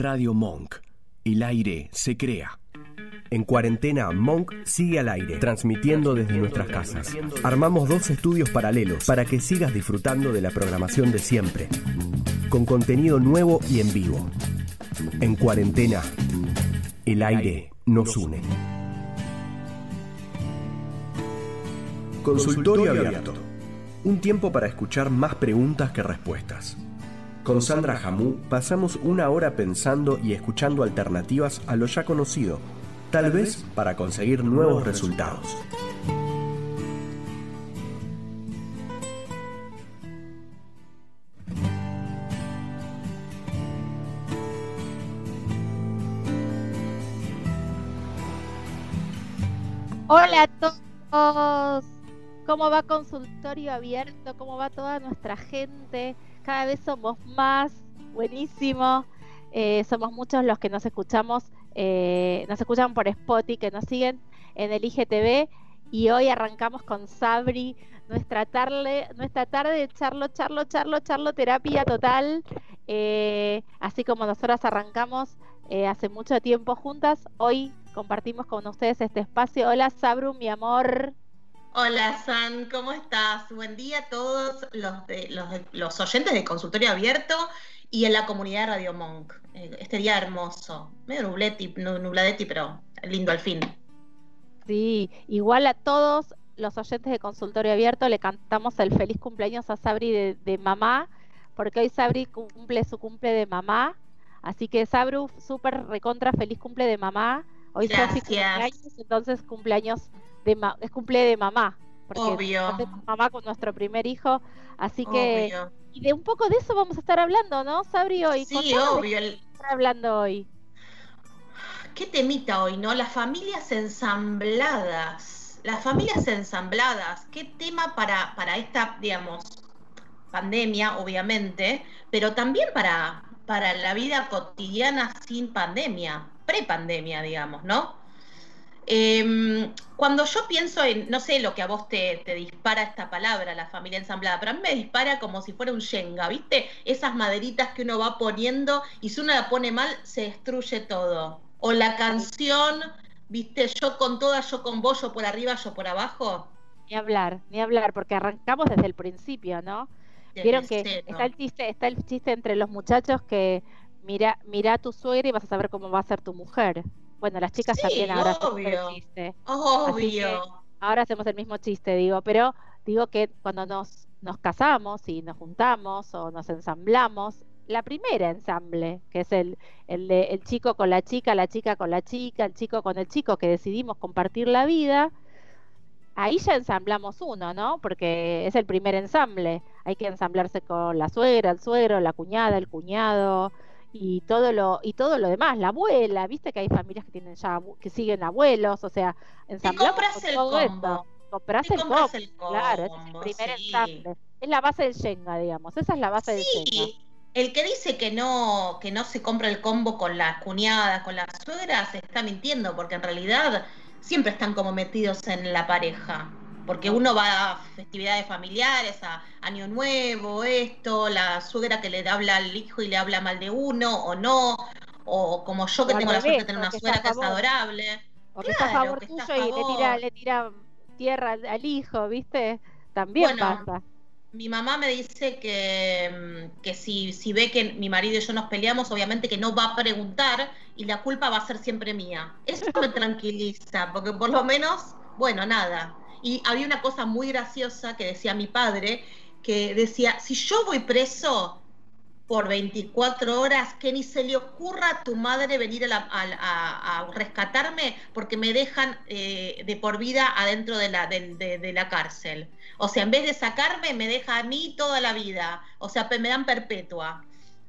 Radio Monk. El aire se crea. En cuarentena, Monk sigue al aire, transmitiendo desde nuestras casas. Armamos dos estudios paralelos para que sigas disfrutando de la programación de siempre, con contenido nuevo y en vivo. En cuarentena, el aire nos une. Consultorio abierto. Un tiempo para escuchar más preguntas que respuestas. Con Sandra Jamú pasamos una hora pensando y escuchando alternativas a lo ya conocido, tal vez para conseguir nuevos resultados. Hola a todos. ¿Cómo va consultorio abierto? ¿Cómo va toda nuestra gente? Cada vez somos más. Buenísimo. Eh, somos muchos los que nos escuchamos, eh, nos escuchan por Spotify, que nos siguen en el IGTV. Y hoy arrancamos con Sabri, nuestra tarde, nuestra tarde de charlo, charlo, charlo, charlo, terapia total. Eh, así como nosotras arrancamos hace mucho tiempo juntas, hoy compartimos con ustedes este espacio. Hola Sabru, mi amor. Hola San, ¿cómo estás? Buen día a todos los, de, los, los oyentes de Consultorio Abierto y en la comunidad de Radio Monk. Eh, este día hermoso, medio nubletti, nubladetti, pero lindo al fin. Sí, igual a todos los oyentes de Consultorio Abierto le cantamos el feliz cumpleaños a Sabri de, de mamá, porque hoy Sabri cumple su cumple de mamá. Así que Sabru, súper recontra feliz cumple de mamá. Hoy Sofi cumpleaños, entonces cumpleaños de es cumple de mamá. Porque Obvio. mamá con nuestro primer hijo. Así que. Y de un poco de eso vamos a estar hablando, ¿no, Sabri? Hoy. Sí, obvio. estar hablando hoy? ¿Qué temita hoy, no? Las familias ensambladas. Las familias ensambladas. ¿Qué tema para, para esta, digamos, pandemia, obviamente, pero también para, para la vida cotidiana sin pandemia, pre-pandemia, digamos, ¿no? Eh, cuando yo pienso en, no sé lo que a vos te, te, dispara esta palabra, la familia ensamblada, pero a mí me dispara como si fuera un yenga, ¿viste? Esas maderitas que uno va poniendo y si uno la pone mal, se destruye todo. O la canción, ¿viste? Yo con todas, yo con vos, yo por arriba, yo por abajo. Ni hablar, ni hablar, porque arrancamos desde el principio, ¿no? Vieron que está el chiste, está el chiste entre los muchachos que mira, mira a tu suegra y vas a saber cómo va a ser tu mujer. Bueno, las chicas sí, también ahora obvio, el chiste. Obvio. ahora hacemos el mismo chiste, digo, pero digo que cuando nos, nos casamos y nos juntamos o nos ensamblamos, la primera ensamble, que es el, el de el chico con la chica, la chica con la chica, el chico con el chico, que decidimos compartir la vida, ahí ya ensamblamos uno, ¿no? Porque es el primer ensamble. Hay que ensamblarse con la suegra, el suegro, la cuñada, el cuñado, y todo lo y todo lo demás la abuela viste que hay familias que tienen ya que siguen abuelos o sea ensamblamos el todo combo. esto compras, el, compras combo, el combo claro es el primer sí. ensamble es la base del Shenga digamos esa es la base sí. del Shenga el que dice que no que no se compra el combo con las cuñadas con las suegras está mintiendo porque en realidad siempre están como metidos en la pareja porque uno va a festividades familiares, a Año Nuevo, esto, la suegra que le habla al hijo y le habla mal de uno o no, o como yo que O tengo la suerte de tener una o suegra que es favor. adorable. está a favor que está a tuyo y le favor. tira le tira tierra al, hijo viste también Bueno, pasa Mi mamá me dice que, mm, que si, si ve que mi marido y yo nos peleamos, obviamente que no va a preguntar y la culpa va a ser siempre mía. Eso me tranquiliza, porque por lo menos, bueno, nada. Y había una cosa muy graciosa que decía mi padre, que decía, si yo voy preso por 24 horas, que ni se le ocurra a tu madre venir a, la- a- a- a rescatarme porque me dejan eh, de por vida adentro de la, de- de la cárcel. O sea, en vez de sacarme, me deja a mí toda la vida. O sea, me dan perpetua.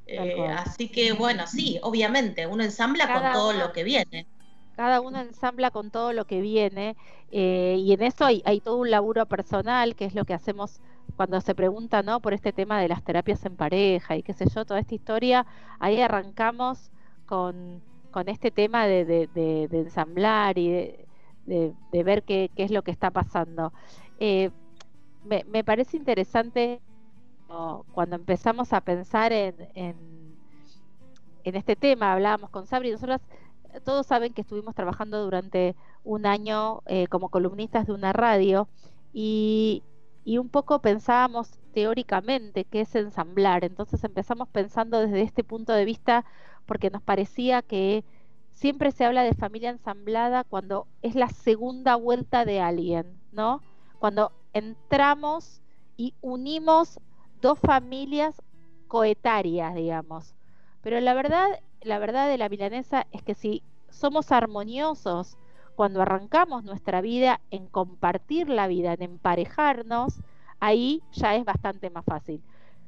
Eh, así que, bueno, sí, obviamente, uno ensambla Cada con todo uno- lo que viene. Cada uno ensambla con todo lo que viene eh, y en eso hay, todo un laburo personal que es lo que hacemos cuando se pregunta no por este tema de las terapias en pareja y qué sé yo toda esta historia ahí arrancamos con, con este tema de, de- ensamblar y de, ver qué, qué es lo que está pasando. Eh, me, me parece interesante cuando empezamos a pensar en, en en este tema hablábamos con Sabri, nosotros todos saben que estuvimos trabajando durante un año eh, como columnistas de una radio y, un poco pensábamos teóricamente qué es ensamblar. Entonces empezamos pensando desde este punto de vista porque nos parecía que siempre se habla de familia ensamblada cuando es la segunda vuelta de alguien, ¿no? Cuando entramos y unimos dos familias coetarias, digamos. Pero la verdad, la verdad de la milanesa es que si somos armoniosos cuando arrancamos nuestra vida en compartir la vida, en emparejarnos, ahí ya es bastante más fácil.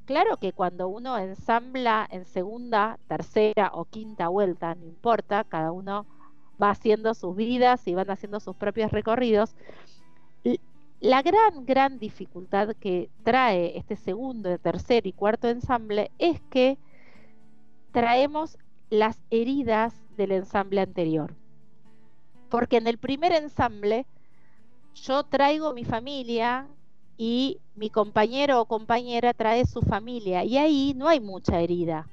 Claro que cuando uno ensambla en segunda, tercera o quinta vuelta, no importa, cada uno va haciendo sus vidas y van haciendo sus propios recorridos. La gran, gran dificultad que trae este segundo, tercer y cuarto ensamble es que traemos las heridas del ensamble anterior. Porque en el primer ensamble yo traigo mi familia y mi compañero o compañera trae su familia y ahí no hay mucha herida,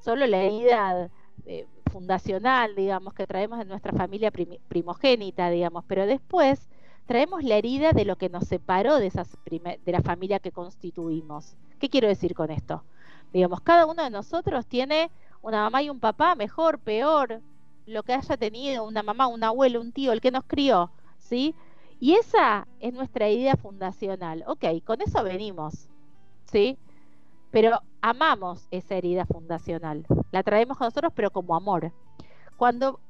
solo la herida eh, fundacional, digamos, que traemos de nuestra familia primogénita, digamos, pero después traemos la herida de lo que nos separó de, esas de la familia que constituimos. ¿Qué quiero decir con esto? Digamos, cada uno de nosotros tiene una mamá y un papá, mejor, peor, lo que haya tenido, una mamá, un abuelo, un tío, el que nos crió, ¿sí? Y esa es nuestra idea fundacional. Ok, con eso venimos, ¿sí? Pero amamos esa herida fundacional. La traemos con nosotros, pero como amor. Cuando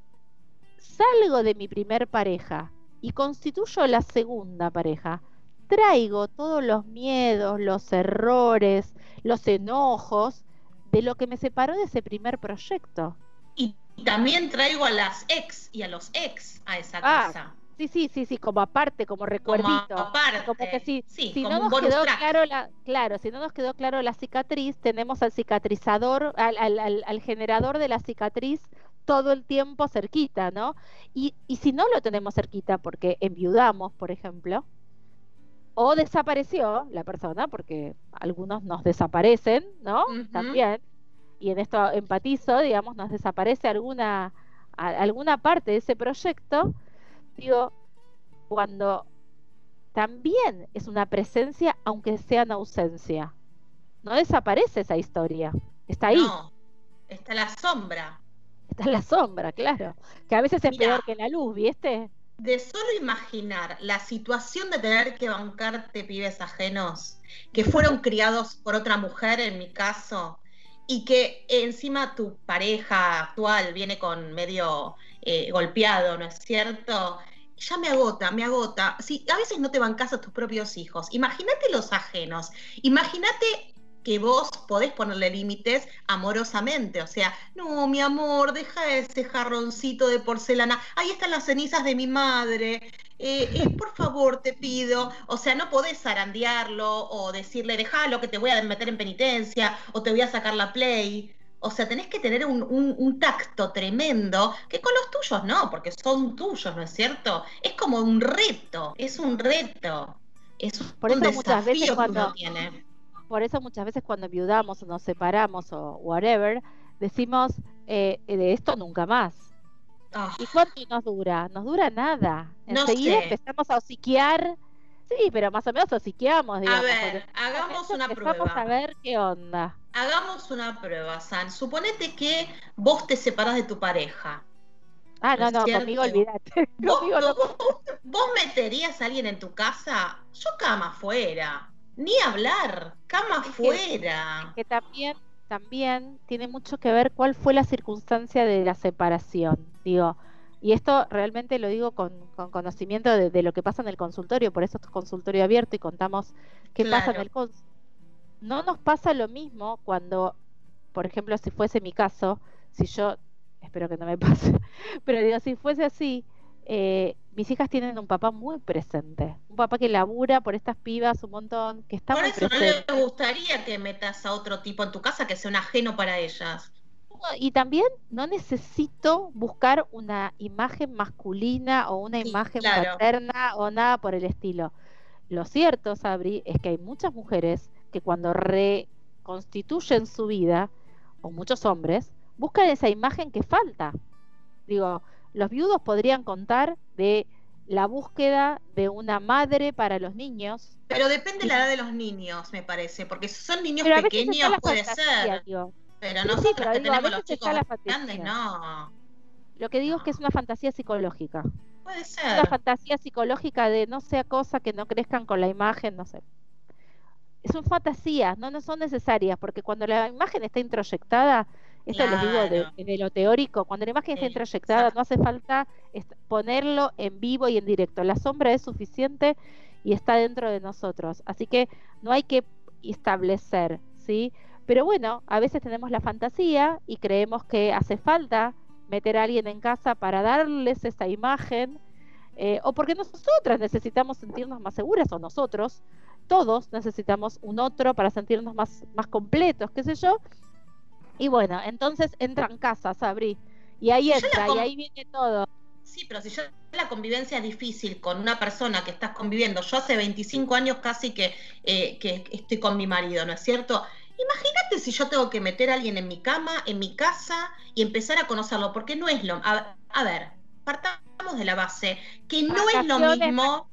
salgo de mi primer pareja y constituyo la segunda pareja, traigo todos los miedos, los errores, los enojos de lo que me separó de ese primer proyecto. Y también traigo a las ex y a los ex a esa ah, casa. Sí, sí, sí, sí, como aparte, como recuerdito. Como aparte. Como que si, si no nos quedó claro la, claro, si no nos quedó claro la cicatriz, tenemos al cicatrizador, al, al, al, generador de la cicatriz todo el tiempo cerquita, ¿no? Y, y si no lo tenemos cerquita porque enviudamos, por ejemplo, o desapareció la persona, porque algunos nos desaparecen, ¿no? También. Y en esto empatizo, digamos, nos desaparece alguna, alguna parte de ese proyecto digo, cuando también es una presencia, aunque sea en ausencia. No desaparece esa historia, está ahí. No, está la sombra. Está la sombra, claro. Que a veces es peor que la luz, ¿viste? De solo imaginar la situación de tener que bancarte pibes ajenos que fueron criados por otra mujer, en mi caso, y que encima tu pareja actual viene con medio eh, golpeado, ¿no es cierto? Ya me agota, me agota. Si a veces no te van a tus propios hijos, imagínate los ajenos, imagínate que vos podés ponerle límites amorosamente, o sea, no, mi amor, deja ese jarroncito de porcelana, ahí están las cenizas de mi madre, eh, eh, por favor, te pido, o sea, no podés zarandearlo o decirle, déjalo que te voy a meter en penitencia o te voy a sacar la play. O sea, tenés que tener un, tacto tremendo, que con los tuyos no, porque son tuyos, ¿no es cierto? Es como un reto, es un reto. Es por eso muchas veces cuando, tiene. Por eso muchas veces cuando viudamos o nos separamos o whatever, decimos, eh, de esto nunca más. Ah. ¿Y cuánto nos dura? Nos dura nada. Enseguida empezamos a hociquear. Sí, pero más o menos hociqueamos. Digamos, a ver, hagamos una prueba. a ver qué onda. Hagamos una prueba, San. Suponete que vos te separás de tu pareja. Ah, no, no, conmigo olvídate. ¿Vos, ¿Vos, meterías a alguien en tu casa? Yo cama afuera. Ni hablar, cama afuera. Que, también, también tiene mucho que ver cuál fue la circunstancia de la separación. Digo, y esto realmente lo digo con, conocimiento de, lo que pasa en el consultorio, por eso es consultorio abierto y contamos qué pasa en el consultorio no nos pasa lo mismo cuando, por ejemplo, si fuese mi caso, si yo, espero que no me pase, pero digo, si fuese así, eh, mis hijas tienen un papá muy presente, un papá que labura por estas pibas un montón, que está por muy eso no le gustaría que metas a otro tipo en tu casa que sea un ajeno para ellas. Y también no necesito buscar una imagen masculina o una imagen paterna o nada por el estilo. Lo cierto, Sabri, es que hay muchas mujeres que cuando reconstituyen su vida, o muchos hombres, buscan esa imagen que falta. Digo, los viudos podrían contar de la búsqueda de una madre para los niños. Pero depende de la edad de los niños, me parece, porque si son niños pequeños puede ser. Pero nosotros que tenemos los chicos grandes, no. Lo que digo es que es una fantasía psicológica. Puede ser. Una fantasía psicológica de no sea cosa que no crezcan con la imagen, no sé. Son fantasías, no, no son necesarias, porque cuando la imagen está introyectada, esto les digo de, lo teórico, cuando la imagen está introyectada no hace falta ponerlo en vivo y en directo. La sombra es suficiente y está dentro de nosotros. Así que no hay que establecer, ¿sí? Pero bueno, a veces tenemos la fantasía y creemos que hace falta meter a alguien en casa para darles esa imagen, eh, o porque nosotras necesitamos sentirnos más seguras, o nosotros, todos necesitamos un otro para sentirnos más, más completos, qué sé yo. Y bueno, entonces entra en casa, Sabri, y ahí entra, y ahí viene todo. Sí, pero si yo la convivencia es difícil con una persona que estás conviviendo, yo hace 25 años casi que, eh, que estoy con mi marido, ¿no es cierto? Imagínate si yo tengo que meter a alguien en mi cama, en mi casa y empezar a conocerlo, porque no es lo... A, a ver, partamos de la base, que no es lo mismo...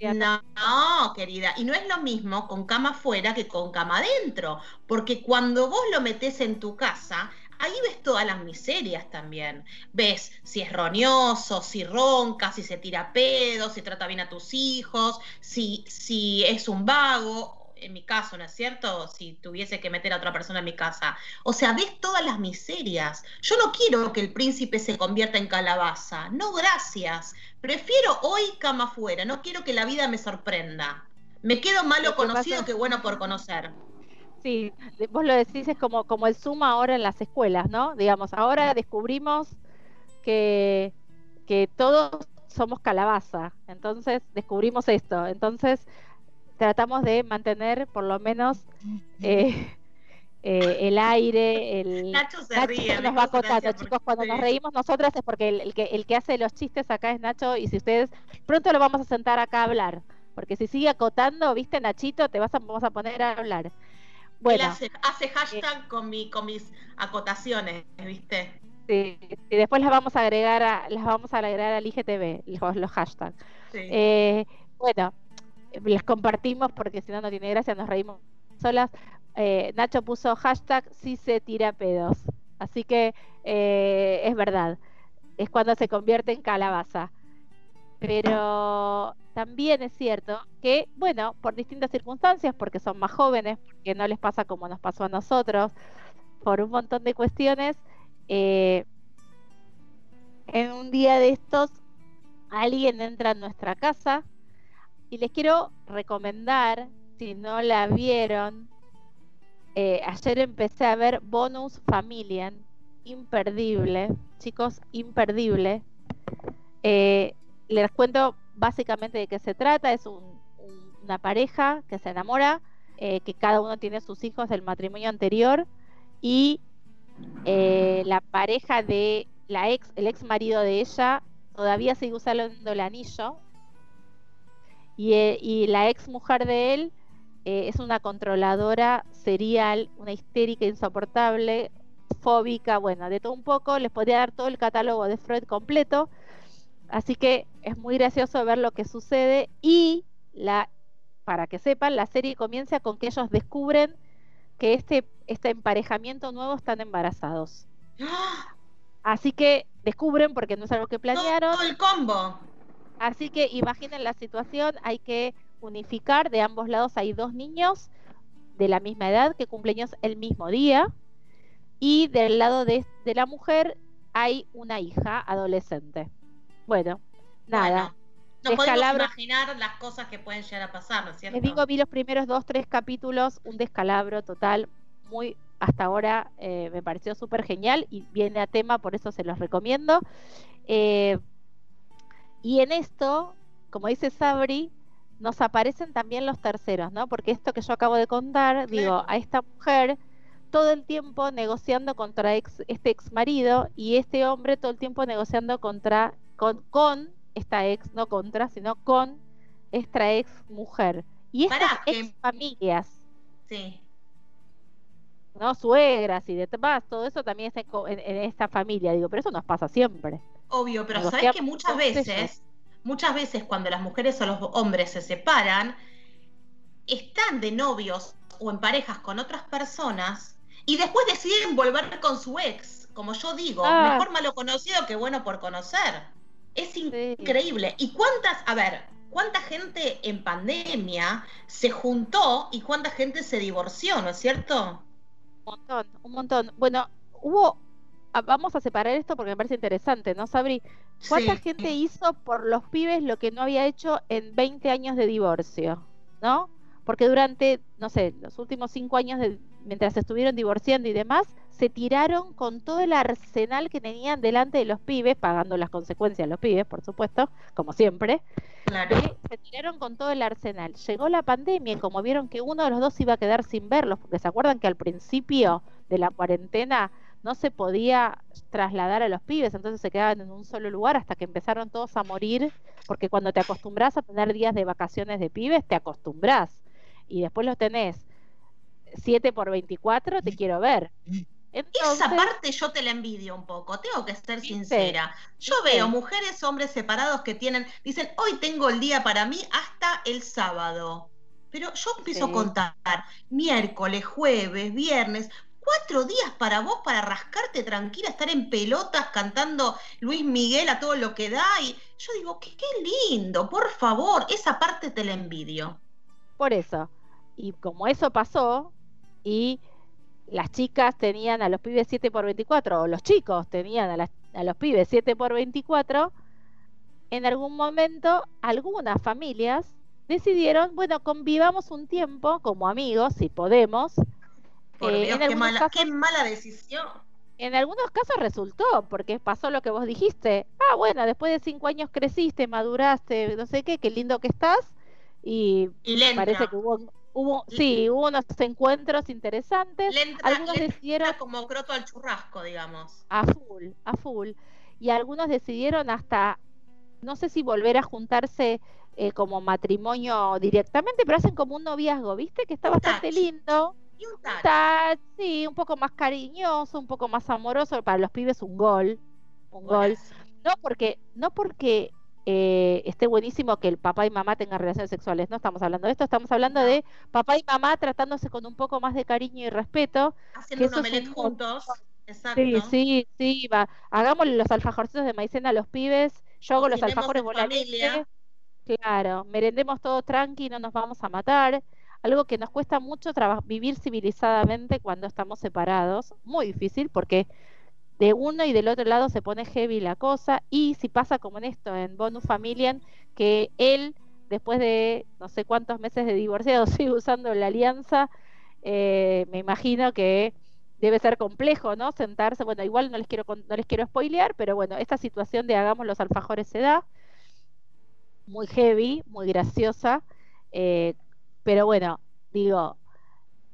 No, querida, y no es lo mismo con cama afuera que con cama adentro, porque cuando vos lo metés en tu casa, ahí ves todas las miserias también. Ves si es roñoso, si ronca, si se tira pedo, si trata bien a tus hijos, si, si es un vago en mi caso, ¿no es cierto? Si tuviese que meter a otra persona en mi casa. O sea, ves todas las miserias. Yo no quiero que el príncipe se convierta en calabaza. No, gracias. Prefiero hoy cama afuera. No quiero que la vida me sorprenda. Me quedo malo conocido que bueno por conocer. Sí, vos lo decís, es como, como el suma ahora en las escuelas, ¿no? Digamos, ahora descubrimos que, que todos somos calabaza. Entonces descubrimos esto. Entonces tratamos de mantener por lo menos eh, eh, el aire, el Nacho se ríe, nos va contando, chicos, cuando nos reímos nosotras es porque el, que, el que hace los chistes acá es Nacho y si ustedes pronto lo vamos a sentar acá a hablar, porque si sigue acotando, viste Nachito, te vas a, vamos a poner a hablar. Bueno, hace, hashtag con, mi, con mis acotaciones, ¿viste? Sí, y después las vamos a agregar a, las vamos a agregar al IGTV, los, los hashtags. Eh, bueno, las compartimos porque si no, no tiene gracia, nos reímos solas. Eh, Nacho puso hashtag si se tira pedos. Así que eh, es verdad, es cuando se convierte en calabaza. Pero también es cierto que, bueno, por distintas circunstancias, porque son más jóvenes, porque no les pasa como nos pasó a nosotros, por un montón de cuestiones, eh, en un día de estos alguien entra en nuestra casa y les quiero recomendar, si no la vieron, eh, ayer empecé a ver Bonus Familia, imperdible, chicos, imperdible. Eh, les cuento básicamente de qué se trata, es una pareja que se enamora, eh, que cada uno tiene sus hijos del matrimonio anterior y la pareja de la ex, el ex marido de ella todavía sigue usando el anillo eh, y, la ex mujer de él eh, es una controladora serial, una histérica insoportable, fóbica, bueno, de todo un poco. Les podría dar todo el catálogo de Freud completo. Así que es muy gracioso ver lo que sucede y la para que sepan, la serie comienza con que ellos descubren que este, este emparejamiento nuevo están embarazados. Así que descubren, porque no es algo que planearon. Todo el combo. Así que imaginen la situación, hay que unificar, de ambos lados hay dos niños de la misma edad que cumplen el mismo día y del lado de, la mujer hay una hija adolescente. Bueno, nada. no podemos imaginar las cosas que pueden llegar a pasar, ¿no es cierto? Les digo, vi los primeros dos, tres capítulos, un descalabro total, muy hasta ahora eh, me pareció súper genial y viene a tema, por eso se los recomiendo. Eh, y en esto, como dice Sabri, nos aparecen también los terceros, ¿no? Porque esto que yo acabo de contar, digo, a esta mujer todo el tiempo negociando contra este ex marido y este hombre todo el tiempo negociando contra con, con esta ex, no contra, sino con esta ex mujer. Y estas ex familias. Sí. ¿No? Suegras y demás, todo eso también está en, esta familia, digo, pero eso nos pasa siempre. Obvio, pero sabes que muchas veces, muchas veces cuando las mujeres o los hombres se separan, están de novios o en parejas con otras personas y después deciden volver con su ex. Como yo digo, ah. mejor malo conocido que bueno por conocer. Es increíble. ¿Y cuántas, a ver, cuánta gente en pandemia se juntó y cuánta gente se divorció, ¿no es cierto? Un montón, un montón. Bueno, hubo, ah, vamos a separar esto porque me parece interesante, ¿no, Sabri? ¿Cuánta gente hizo por los pibes lo que no había hecho en 20 años de divorcio? ¿No? Porque durante, no sé, los últimos cinco años, de, mientras estuvieron divorciando y demás, se tiraron con todo el arsenal que tenían delante de los pibes, pagando las consecuencias de los pibes, por supuesto, como siempre. Claro. se tiraron con todo el arsenal. Llegó la pandemia y como vieron que uno de los dos iba a quedar sin verlos, porque se acuerdan que al principio de la cuarentena no se podía trasladar a los pibes, entonces se quedaban en un solo lugar hasta que empezaron todos a morir, porque cuando te acostumbras a tener días de vacaciones de pibes, te acostumbras. Y después los tenés 7 por 24, te quiero ver. Esa parte yo te la envidio un poco, tengo que ser sincera. Yo veo mujeres, hombres separados que tienen, dicen, hoy tengo el día para mí hasta el sábado. Pero yo empiezo a contar miércoles, jueves, viernes, cuatro días para vos para rascarte tranquila, estar en pelotas cantando Luis Miguel a todo lo que da. Y yo digo, qué, qué lindo, por favor, esa parte te la envidio. Por eso. Y como eso pasó, y las chicas tenían a los pibes 7 por 24 o los chicos tenían a, a los pibes 7 por 24 en algún momento algunas familias decidieron, bueno, convivamos un tiempo como amigos, si podemos. Por eh, Dios, qué, mala, qué mala decisión. En algunos casos resultó, porque pasó lo que vos dijiste. Ah, bueno, después de cinco años creciste, maduraste, no sé qué, qué lindo que estás. Y, parece que hubo Hubo, sí, hubo unos encuentros interesantes. algunos decidieron como croto al churrasco, digamos. A full, a full. Y algunos decidieron hasta, no sé si volver a juntarse eh, como matrimonio directamente, pero hacen como un noviazgo, ¿viste? Que está bastante lindo. Y un touch. sí, un poco más cariñoso, un poco más amoroso. Para los pibes un gol, un gol. No porque, no porque eh, esté buenísimo que el papá y mamá tengan relaciones sexuales. No estamos hablando de esto, estamos hablando de papá y mamá tratándose con un poco más de cariño y respeto. Haciendo un juntos. Exacto. Sí, sí, sí, va. Hagamos los alfajorcitos de maicena a los pibes. Yo hago los alfajores familia. Claro, merendemos todo tranqui, no nos vamos a matar. Algo que nos cuesta mucho vivir civilizadamente cuando estamos separados. Muy difícil porque de uno y del otro lado se pone heavy la cosa y si pasa como en esto en Bonus Familien que él después de no sé cuántos meses de divorciado sigue usando la alianza eh, me imagino que debe ser complejo no sentarse bueno igual no les quiero no les quiero spoilear pero bueno esta situación de hagamos los alfajores se da. Muy heavy muy graciosa eh, pero bueno digo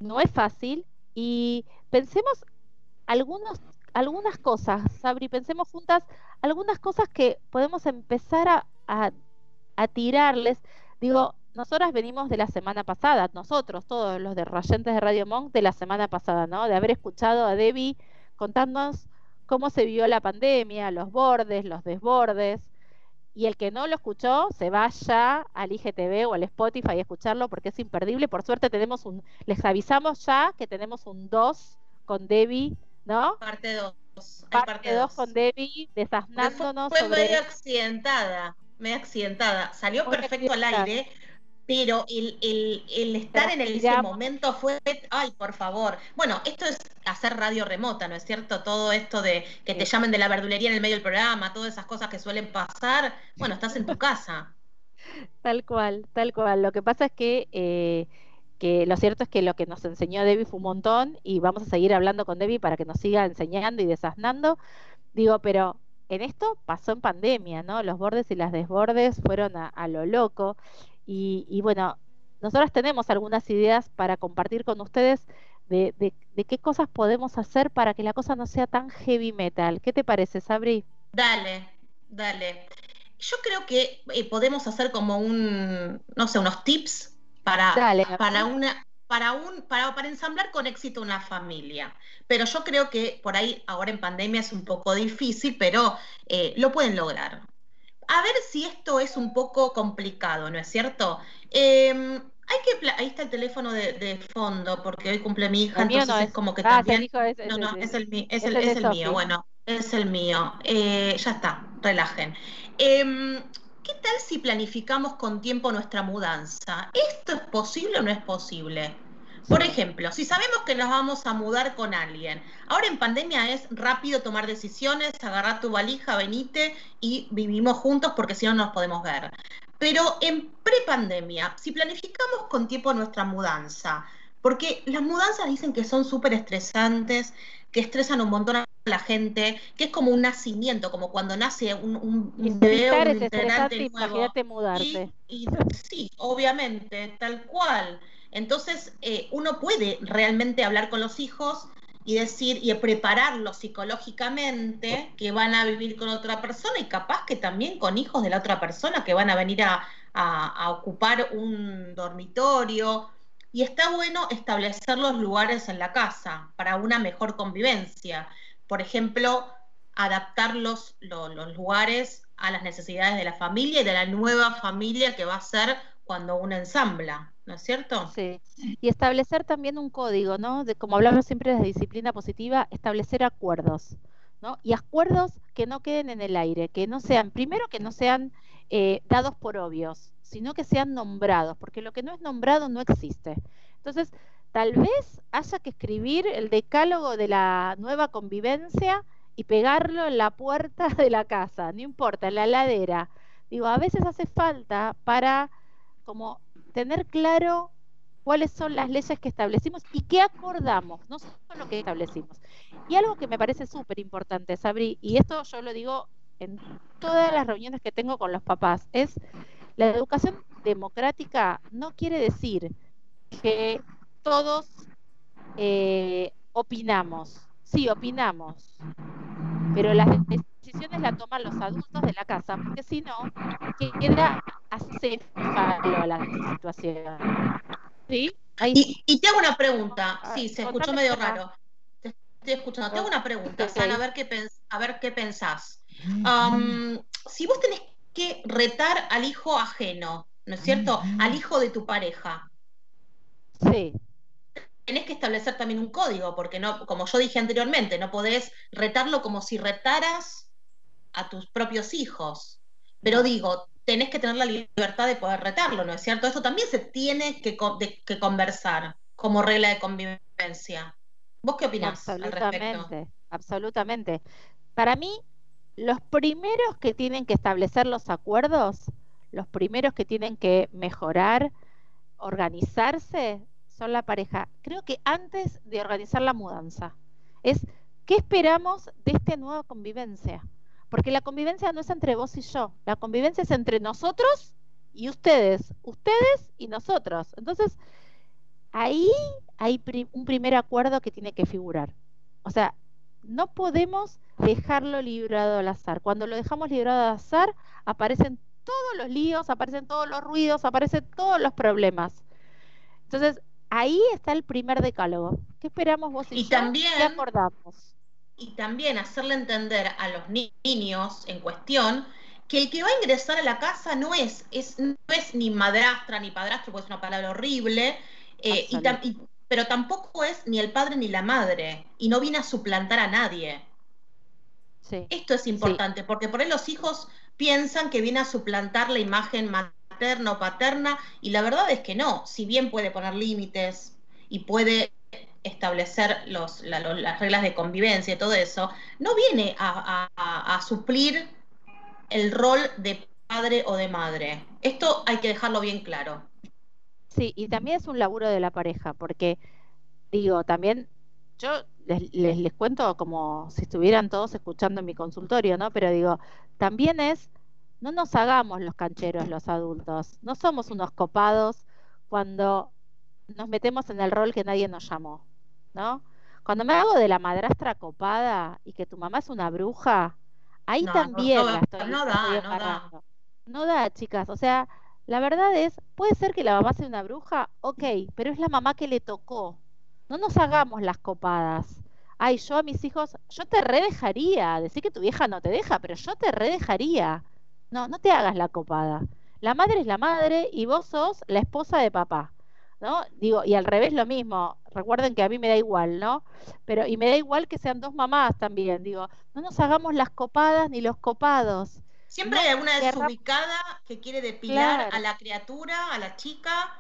no es fácil y pensemos algunos algunas cosas, Sabri, pensemos juntas algunas cosas que podemos empezar a, a, tirarles. Digo, nosotras venimos de la semana pasada, nosotros, todos los de Rayentes de Radio Monk, de la semana pasada, ¿no? De haber escuchado a Debbie contándonos cómo se vivió la pandemia, los bordes, los desbordes. Y el que no lo escuchó, se vaya al IGTV o al Spotify a escucharlo porque es imperdible. Por suerte tenemos un, les avisamos ya que tenemos un 2 con Debbie ¿no? Parte 2. Parte 2 con Debbie desasnándonos. Fue, fue medio accidentada, medio accidentada. Salió perfecto al aire, pero el, el, el estar en el, ese momento fue, ay, por favor. Bueno, esto es hacer radio remota, ¿no es cierto? Todo esto de que te llamen de la verdulería en el medio del programa, todas esas cosas que suelen pasar, bueno, estás en tu casa. Tal cual, tal cual. Lo que pasa es que eh, que lo cierto es que lo que nos enseñó Debbie fue un montón y vamos a seguir hablando con Debbie para que nos siga enseñando y desasnando. Digo, pero en esto pasó en pandemia, ¿no? Los bordes y las desbordes fueron a, lo loco y, bueno, nosotros tenemos algunas ideas para compartir con ustedes de, qué cosas podemos hacer para que la cosa no sea tan heavy metal. ¿Qué te parece, Sabri? Dale, dale. Yo creo que eh, podemos hacer como un, no sé, unos tips para, para, una, para, un, para, para ensamblar con éxito una familia. Pero yo creo que por ahí, ahora en pandemia es un poco difícil, pero eh, lo pueden lograr. A ver si esto es un poco complicado, ¿no es cierto? Em, hay que ahí está el teléfono de, fondo porque hoy cumple mi hija, entonces es, como que ah, también. no, no, es el, es el, es el mío. Bueno, es el mío. Eh, ya está, relajen. Em, ¿Qué tal si planificamos con tiempo nuestra mudanza? ¿Esto es posible o no es posible? Por ejemplo, si sabemos que nos vamos a mudar con alguien, ahora en pandemia es rápido tomar decisiones, agarrar tu valija, venite y vivimos juntos porque si no nos podemos ver. Pero en prepandemia, si planificamos con tiempo nuestra mudanza, porque las mudanzas dicen que son súper estresantes, que estresan un montón a la gente, que es como un nacimiento, como cuando nace un, un, un bebé un integrante Imagínate mudarte. Y, sí, obviamente, tal cual. Entonces, eh, uno puede realmente hablar con los hijos y decir y prepararlos psicológicamente que van a vivir con otra persona y capaz que también con hijos de la otra persona que van a venir a, a ocupar un dormitorio y está bueno establecer los lugares en la casa para una mejor convivencia. Por ejemplo, adaptar los, los, lugares a las necesidades de la familia y de la nueva familia que va a ser cuando uno ensambla, ¿no es cierto? Sí. Y establecer también un código, ¿no? De, como hablamos siempre de disciplina positiva, establecer acuerdos, ¿no? Y acuerdos que no queden en el aire, que no sean, primero que no sean eh, dados por obvios, sino que sean nombrados, porque lo que no es nombrado no existe. Entonces, tal vez haya que escribir el decálogo de la nueva convivencia y pegarlo en la puerta de la casa, no importa, en la ladera. Digo, a veces hace falta para como tener claro cuáles son las leyes que establecimos y qué acordamos, no solo lo que establecimos. Y algo que me parece súper importante, Sabri, y esto yo lo digo en todas las reuniones que tengo con los papás, es la educación democrática no quiere decir que todos eh, opinamos. Sí, opinamos, pero las decisiones las toman los adultos de la casa, porque si no, queda acéfalo a la situación. ¿Sí? Y, te hago una pregunta. Sí, se escuchó medio raro. Te estoy escuchando. Te hago una pregunta, a ver qué, a ver qué pensás. Um, si vos tenés que retar al hijo ajeno, ¿no es cierto? Al hijo de tu pareja. Sí. Tenés que establecer también un código, porque no, como yo dije anteriormente, no podés retarlo como si retaras a tus propios hijos. Pero digo, tenés que tener la libertad de poder retarlo, ¿no es cierto? Eso también se tiene que, que conversar como regla de convivencia. ¿Vos qué opinás al respecto? Absolutamente. Para mí, los primeros que tienen que establecer los acuerdos, los primeros que tienen que mejorar, organizarse, la pareja. Creo que antes de organizar la mudanza, es qué esperamos de esta nueva convivencia. Porque la convivencia no es entre vos y yo, la convivencia es entre nosotros y ustedes, ustedes y nosotros. Entonces, ahí hay un primer acuerdo que tiene que figurar. O sea, no podemos dejarlo librado al azar. Cuando lo dejamos librado al azar, aparecen todos los líos, aparecen todos los ruidos, aparecen todos los problemas. Entonces, ahí está el primer decálogo. ¿Qué esperamos vos y, y también, ¿Qué acordamos? Y también hacerle entender a los niños en cuestión que el que va a ingresar a la casa no es, es no es ni madrastra ni padrastro, porque es una palabra horrible, eh, y, pero tampoco es ni el padre ni la madre, y no viene a suplantar a nadie. Esto es importante, porque por ahí los hijos piensan que viene a suplantar la imagen materna o paterna, y la verdad es que no, si bien puede poner límites y puede establecer los, las reglas de convivencia y todo eso, no viene a suplir el rol de padre o de madre. Esto hay que dejarlo bien claro. Sí, y también es un laburo de la pareja, porque digo, también yo les, les, cuento como si estuvieran todos escuchando en mi consultorio, ¿no? Pero digo, también es, no nos hagamos los cancheros los adultos, no somos unos copados cuando nos metemos en el rol que nadie nos llamó, ¿no? Cuando me hago de la madrastra copada y que tu mamá es una bruja, ahí también no, no, da, no da. No da, chicas, o sea, La verdad es, puede ser que la mamá sea una bruja, ok, pero es la mamá que le tocó. No nos hagamos las copadas. Ay, yo a mis hijos, yo te redejaría. Decir que tu vieja no te deja, pero yo te redejaría. No, no te hagas la copada. La madre es la madre y vos sos la esposa de papá. ¿no? Digo, y al revés lo mismo. Recuerden que a mí me da igual, ¿no? Pero, y me da igual que sean dos mamás también. Digo, no nos hagamos las copadas ni los copados. Siempre hay alguna desubicada que quiere depilar a la criatura, a la chica,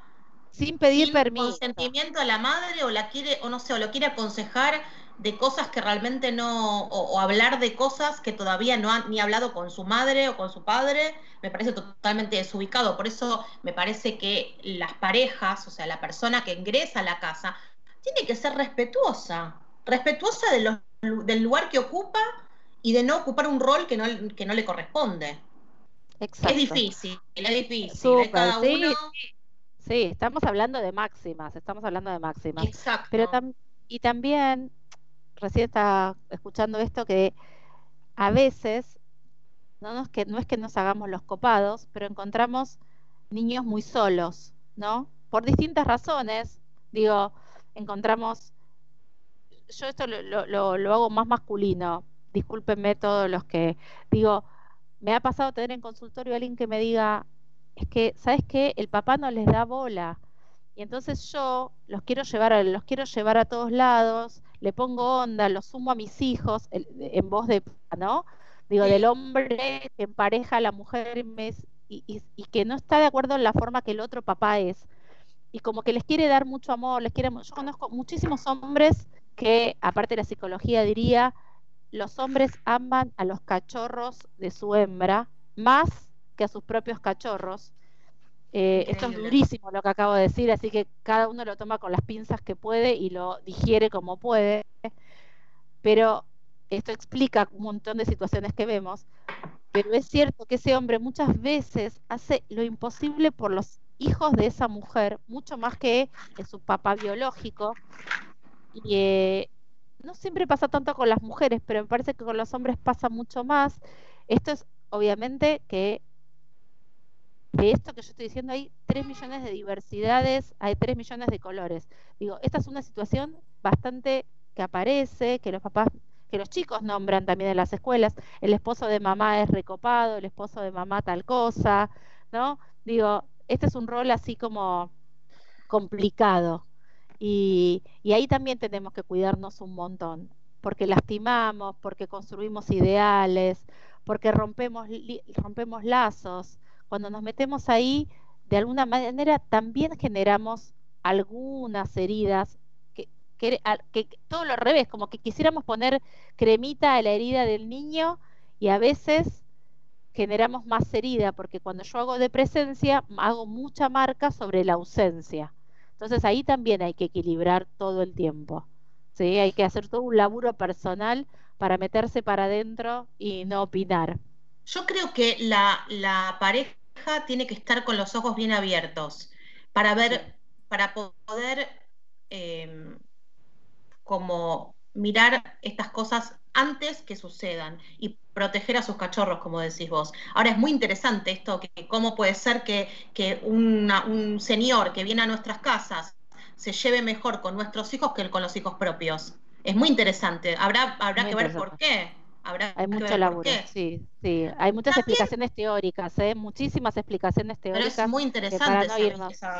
sin pedir sin permiso. consentimiento a la madre o la quiere, o no sé, o lo quiere aconsejar de cosas que realmente no, o, hablar de cosas que todavía no han ni hablado con su madre o con su padre, me parece totalmente desubicado. Por eso me parece que las parejas, o sea, la persona que ingresa a la casa, tiene que ser respetuosa, respetuosa de del lugar que ocupa y de no ocupar un rol que no, que no le corresponde. Exacto. Es difícil, es difícil. cada uno... sí, estamos hablando de máximas, estamos hablando de máximas. Exacto. Pero y también recién estaba escuchando esto que a veces no, es que, no es que nos hagamos los copados, pero encontramos niños muy solos, ¿no? Por distintas razones. Digo, encontramos, yo esto lo, lo, hago más masculino, discúlpenme todos los que, digo, me ha pasado tener en consultorio a alguien que me diga, es que, ¿sabes qué? El papá no les da bola. Y entonces yo los quiero llevar a, los quiero llevar a todos lados, le pongo onda, lo sumo a mis hijos en voz de, ¿no? Digo, del hombre que empareja a la mujer y, y, que no está de acuerdo en la forma que el otro papá es. Y como que les quiere dar mucho amor, les quiere... Yo conozco muchísimos hombres que, aparte de la psicología, diría, los hombres aman a los cachorros de su hembra más que a sus propios cachorros. Eh, esto es durísimo lo que acabo de decir, así que cada uno lo toma con las pinzas que puede y lo digiere como puede. Pero esto explica un montón de situaciones que vemos. Pero es cierto que ese hombre muchas veces hace lo imposible por los hijos de esa mujer, mucho más que su papá biológico. Y eh, no siempre pasa tanto con las mujeres, pero me parece que con los hombres pasa mucho más. Esto es obviamente que de esto que yo estoy diciendo hay 3 millones de diversidades, hay 3 millones de colores. Digo, esta es una situación bastante que aparece, que los papás, que los chicos nombran también en las escuelas, el esposo de mamá es recopado, el esposo de mamá tal cosa, ¿no? Digo, este es un rol así como complicado. Y, y ahí también tenemos que cuidarnos un montón, porque lastimamos, porque construimos ideales, porque rompemos, rompemos lazos, cuando nos metemos ahí, de alguna manera también generamos algunas heridas, que, que, todo lo revés, como que quisiéramos poner cremita a la herida del niño y a veces generamos más herida, porque cuando yo hago de presencia, hago mucha marca sobre la ausencia. Entonces ahí también hay que equilibrar todo el tiempo. ¿sí? Hay que hacer todo un laburo personal para meterse para adentro y no opinar. Yo creo que la, la pareja tiene que estar con los ojos bien abiertos para ver, para poder em, como mirar estas cosas antes que sucedan y proteger a sus cachorros, como decís vos. Ahora es muy interesante esto, que cómo puede ser que, que un señor que viene a nuestras casas se lleve mejor con nuestros hijos que con los hijos propios. Es muy interesante. Habrá, habrá que ver por qué hay mucho laburo, sí, sí. Hay muchas explicaciones teóricas, ¿eh? muchísimas explicaciones teóricas. Pero es muy interesante.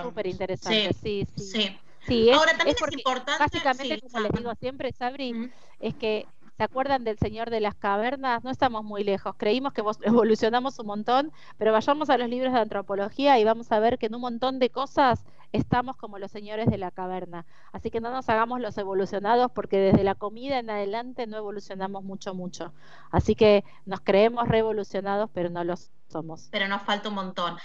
súper interesante, sí, sí. sí. Ahora también es, importante. Básicamente, como les digo siempre, Sabri, es que ¿Se acuerdan del Señor de las Cavernas? No estamos muy lejos. Creímos que evolucionamos un montón, pero vayamos a los libros de antropología y vamos a ver que en un montón de cosas estamos como los señores de la caverna. Así que no nos hagamos los evolucionados porque desde la comida en adelante no evolucionamos mucho, mucho. Así que nos creemos revolucionados, pero no lo somos. Pero nos falta un montón.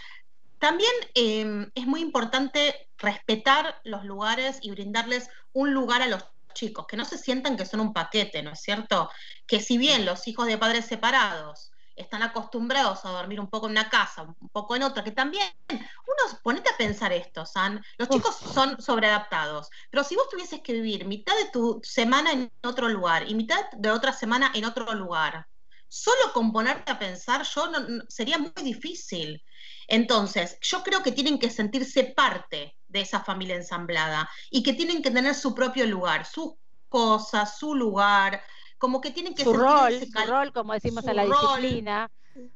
También em, es muy importante respetar los lugares y brindarles un lugar a los chicos, que no se sientan que son un paquete, ¿no es cierto? Que si bien los hijos de padres separados están acostumbrados a dormir un poco en una casa, un poco en otra, que también, uno, ponete a pensar esto, San, los chicos son sobreadaptados, pero si vos tuvieses que vivir mitad de tu semana en otro lugar y mitad de otra semana en otro lugar, solo con ponerte a pensar, yo sería muy difícil. Entonces, yo creo que tienen que sentirse parte de esa familia ensamblada y que tienen que tener su propio lugar, sus cosas, su lugar, como que tienen que su rol, su rol, como decimos en la disciplina,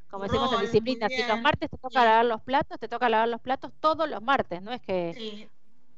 como decimos en la disciplina, si los martes te toca lavar los platos, te toca lavar los platos todos los martes, no es que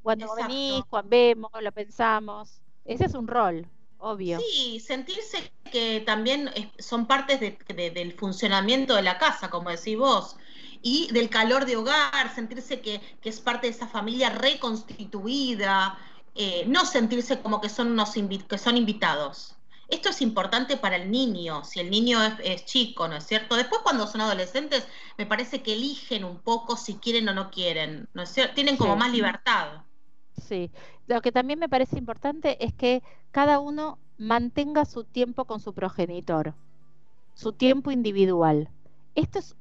cuando venís, cuando vemos, lo pensamos, ese es un rol. Obvio. Sí, sentirse que también son partes del funcionamiento de la casa, como decís vos, y del calor de hogar, sentirse que, es parte de esa familia reconstituida, eh, no sentirse como que son, unos que son invitados. Esto es importante para el niño, si el niño es, chico, ¿no es cierto? Después cuando son adolescentes, me parece que eligen un poco si quieren o no quieren, ¿no es cierto? Tienen como más libertad. Sí, lo que también me parece importante es que cada uno mantenga su tiempo con su progenitor, su tiempo individual. Esto es,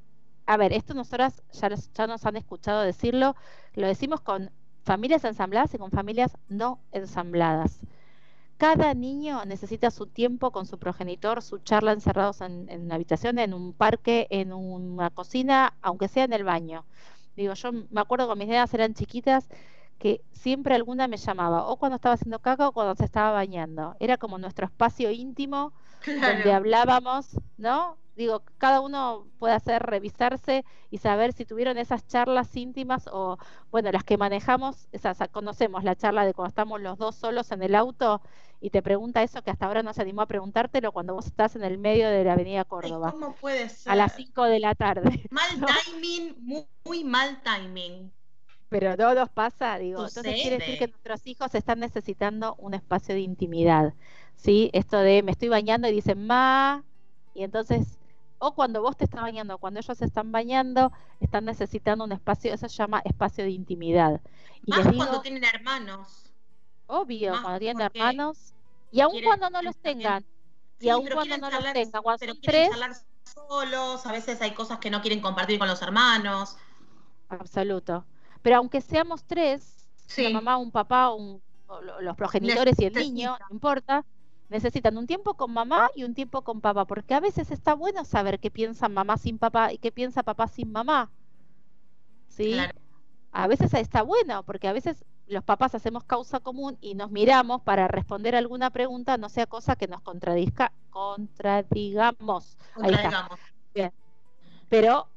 a ver, esto nosotras ya, ya nos han escuchado decirlo, lo decimos con familias ensambladas y con familias no ensambladas. Cada niño necesita su tiempo con su progenitor, su charla encerrados en, en una habitación, en un parque, en una cocina, aunque sea en el baño. Digo, yo me acuerdo cuando mis nenas eran chiquitas que siempre alguna me llamaba, o cuando estaba haciendo caca o cuando se estaba bañando. Era como nuestro espacio íntimo donde hablábamos, ¿no? Digo, cada uno puede hacer, revisarse y saber si tuvieron esas charlas íntimas o, bueno, las que manejamos, esas, conocemos la charla de cuando estamos los dos solos en el auto y te pregunta eso que hasta ahora no se animó a preguntártelo cuando vos estás en el medio de la Avenida Córdoba. ¿Cómo puede ser? A las 5 de la tarde. Mal timing, muy, muy mal timing pero no nos pasa, digo, entonces quiere decir que nuestros hijos están necesitando un espacio de intimidad, ¿sí? Esto de me estoy bañando y dicen ma, y entonces, o cuando vos te estás bañando, cuando ellos se están bañando, están necesitando un espacio, eso se llama espacio de intimidad. Y Más cuando tienen hermanos. Obvio, cuando tienen hermanos, y aun cuando no los tengan, y aun cuando no los tengan, cuando son tres... solos, a veces hay cosas que no quieren compartir con los hermanos. Absoluto. Pero aunque seamos tres, una mamá, un papá, un, los progenitores y el niño, no importa, necesitan un tiempo con mamá y un tiempo con papá, porque a veces está bueno saber qué piensa mamá sin papá y qué piensa papá sin mamá. ¿Sí? A veces está bueno, porque a veces los papás hacemos causa común y nos miramos para responder alguna pregunta, no sea cosa que nos contradizca, contradigamos. Contradigamos. Bien. Pero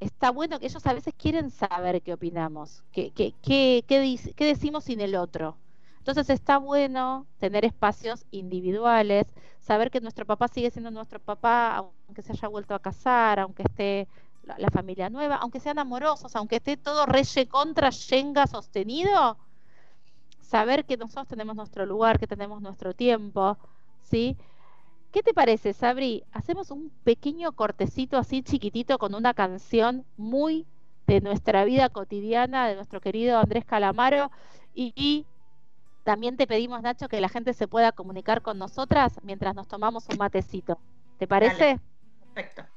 está bueno que ellos a veces quieren saber qué opinamos, qué, qué, qué, qué, decimos sin el otro. Entonces está bueno tener espacios individuales, saber que nuestro papá sigue siendo nuestro papá, aunque se haya vuelto a casar, aunque esté la, familia nueva, aunque sean amorosos, aunque esté todo reye contra yenga sostenido, saber que nosotros tenemos nuestro lugar, que tenemos nuestro tiempo, ¿sí? ¿Qué te parece, Sabri? Hacemos un pequeño cortecito así chiquitito con una canción muy de nuestra vida cotidiana, de nuestro querido Andrés Calamaro, y, también te pedimos, Nacho, que la gente se pueda comunicar con nosotras mientras nos tomamos un matecito. ¿Te parece? Perfecto.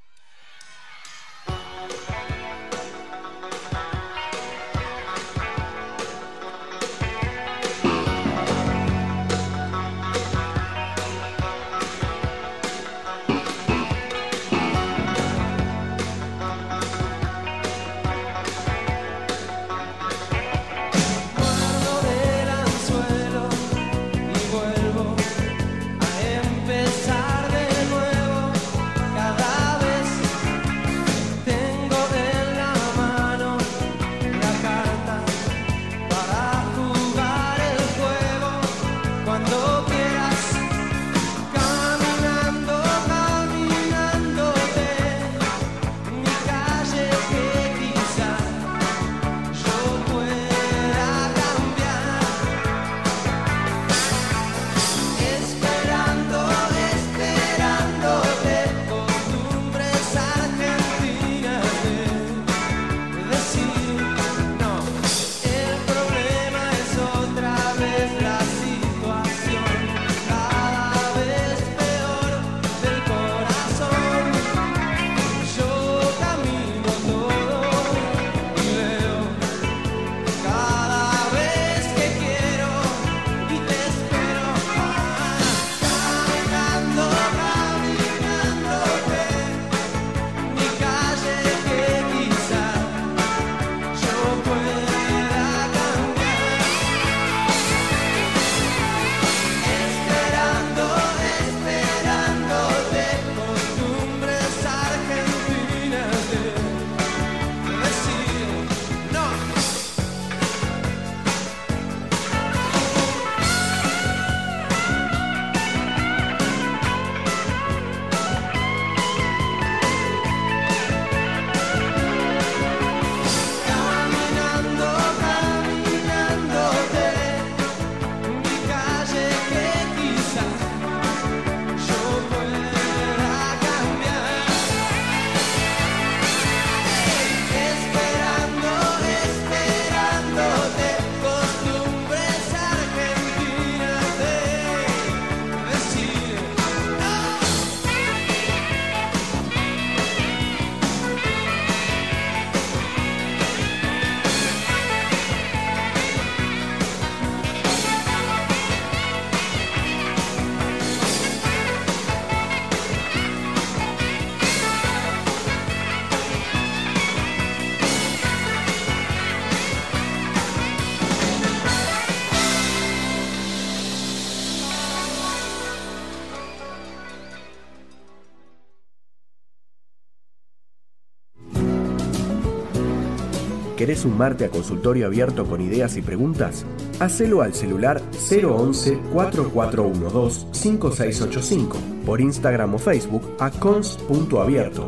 ¿Querés sumarte a consultorio abierto con ideas y preguntas? Hacelo al celular 011-4412-5685, por Instagram o Facebook a cons.abierto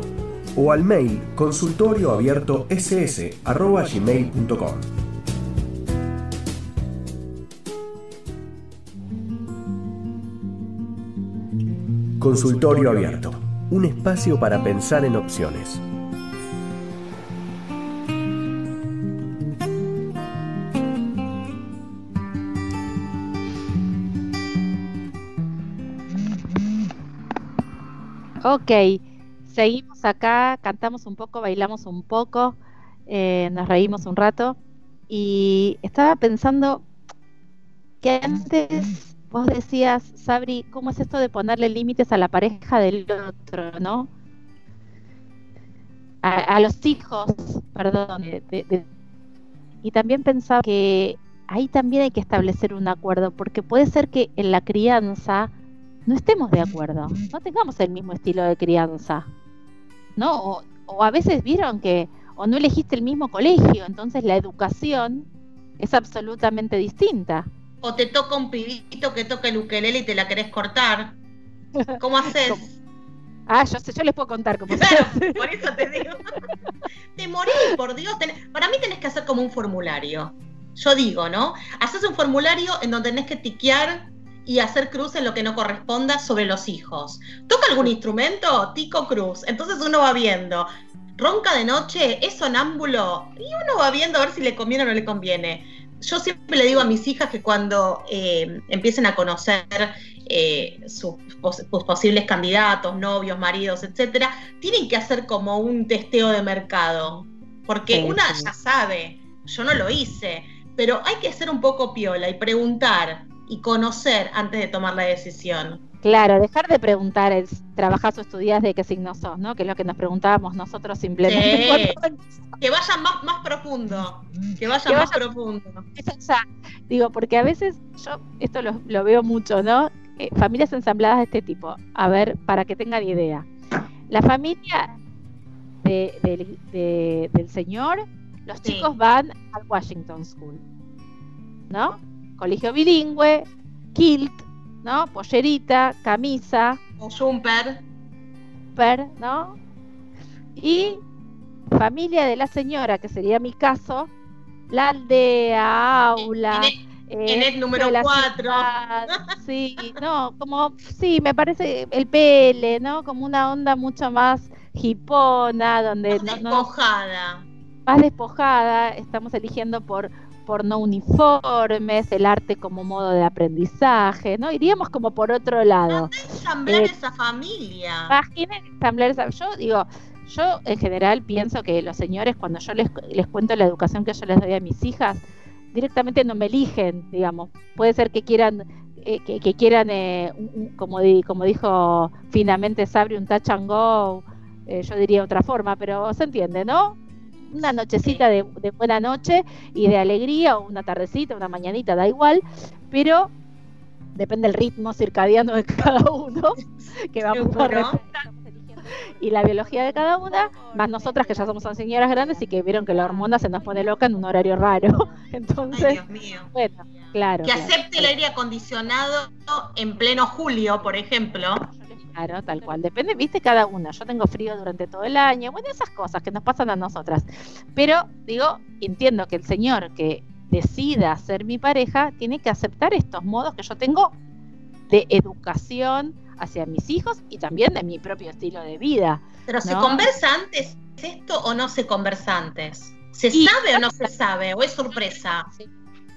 o al mail consultorioabiertoss.gmail.com Consultorio Abierto, un espacio para pensar en opciones. Ok, seguimos acá, cantamos un poco, bailamos un poco, eh, nos reímos un rato y estaba pensando que antes vos decías, Sabri, ¿cómo es esto de ponerle límites a la pareja del otro, no? A, los hijos, perdón, y también pensaba que ahí también hay que establecer un acuerdo, porque puede ser que en la crianza no estemos de acuerdo, no tengamos el mismo estilo de crianza, ¿no? O, o a veces vieron que o no elegiste el mismo colegio, entonces la educación es absolutamente distinta o te toca un pibito que toca el ukelele y te la querés cortar. ¿Cómo haces? Ah, yo sé, yo les puedo contar cómo Claro, por eso te digo. te morís, por Dios. para mí tenés que hacer como un formulario. Yo digo, ¿no? Haces un formulario en donde tenés que tiquear y hacer cruz en lo que no corresponda sobre los hijos. ¿Toca algún instrumento? Tico cruz. Entonces uno va viendo. Ronca de noche, es sonámbulo. Y uno va viendo a ver si le conviene o no le conviene yo siempre le digo a mis hijas que cuando eh, empiecen a conocer eh, sus, posibles candidatos, novios, maridos, etcétera, tienen que hacer como un testeo de mercado. Porque una ya sabe, yo no lo hice, pero hay que ser un poco piola y preguntar y conocer antes de tomar la decisión. Claro, dejar de preguntar el trabajás o estudias de qué signo sos, ¿no? Que es lo que nos preguntábamos nosotros simplemente. que vayan más, más profundo, que vayan más profundo. digo, porque a veces yo esto lo, veo mucho, ¿no? Eh, familias ensambladas de este tipo. A ver, para que tengan idea. La familia del señor, los chicos van al Washington School, ¿no? Colegio bilingüe, kilt, ¿no? Pollerita, camisa. O jumper. ¿no? Y familia de la señora, que sería mi caso, la aldea, aula. En el, número 4. Sí, no, como, sí, me parece el PL, ¿no? Como una onda mucho más hipona, donde... Más despojada. Más despojada, estamos eligiendo por por no uniformes, el arte como modo de aprendizaje, ¿no? Iríamos como por otro lado. ensamblar eh, esa familia. Imaginen ensamblar esa. Yo digo, yo en general pienso que los señores, cuando yo les, les cuento la educación que yo les doy a mis hijas, directamente no me eligen, digamos. Puede ser que quieran eh, que, quieran, eh, como, como dijo finamente Sabri, un touch and go, yo diría otra forma, pero se entiende, ¿no? Una nochecita de, buena noche y de alegría, o una tardecita, una mañanita, da igual, pero depende del ritmo circadiano de cada uno, que vamos a respetar y la biología de cada una, más nosotras que ya somos señoras grandes y que vieron que la hormona se nos pone loca en un horario raro. Entonces, bueno, claro. Que acepte el aire acondicionado en pleno julio, por ejemplo. Claro, tal cual. Depende, viste, cada una. Yo tengo frío durante todo el año. Bueno, esas cosas que nos pasan a nosotras. Pero, digo, entiendo que el señor que decida ser mi pareja tiene que aceptar estos modos que yo tengo de educación hacia mis hijos y también de mi propio estilo de vida. Pero ¿se conversa antes esto o no se conversa antes? ¿Se sabe o no se sabe? ¿O es sorpresa?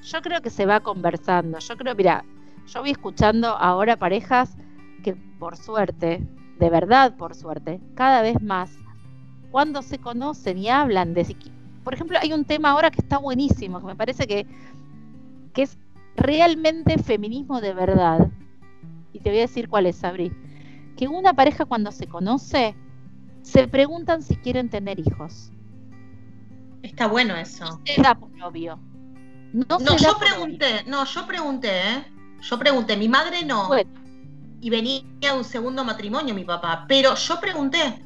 Yo creo que se va conversando. Yo creo, mira, yo voy escuchando ahora parejas que por suerte, de verdad por suerte, cada vez más, cuando se conocen y hablan de... Por ejemplo, hay un tema ahora que está buenísimo, que me parece que, que es realmente feminismo de verdad. Y te voy a decir cuál es, Sabri. Que una pareja cuando se conoce, se preguntan si quieren tener hijos. Está bueno eso. No se da por obvio. No, yo pregunté, no, yo pregunté, ¿eh? Yo pregunté, mi madre no y venía de un segundo matrimonio mi papá, pero yo pregunté,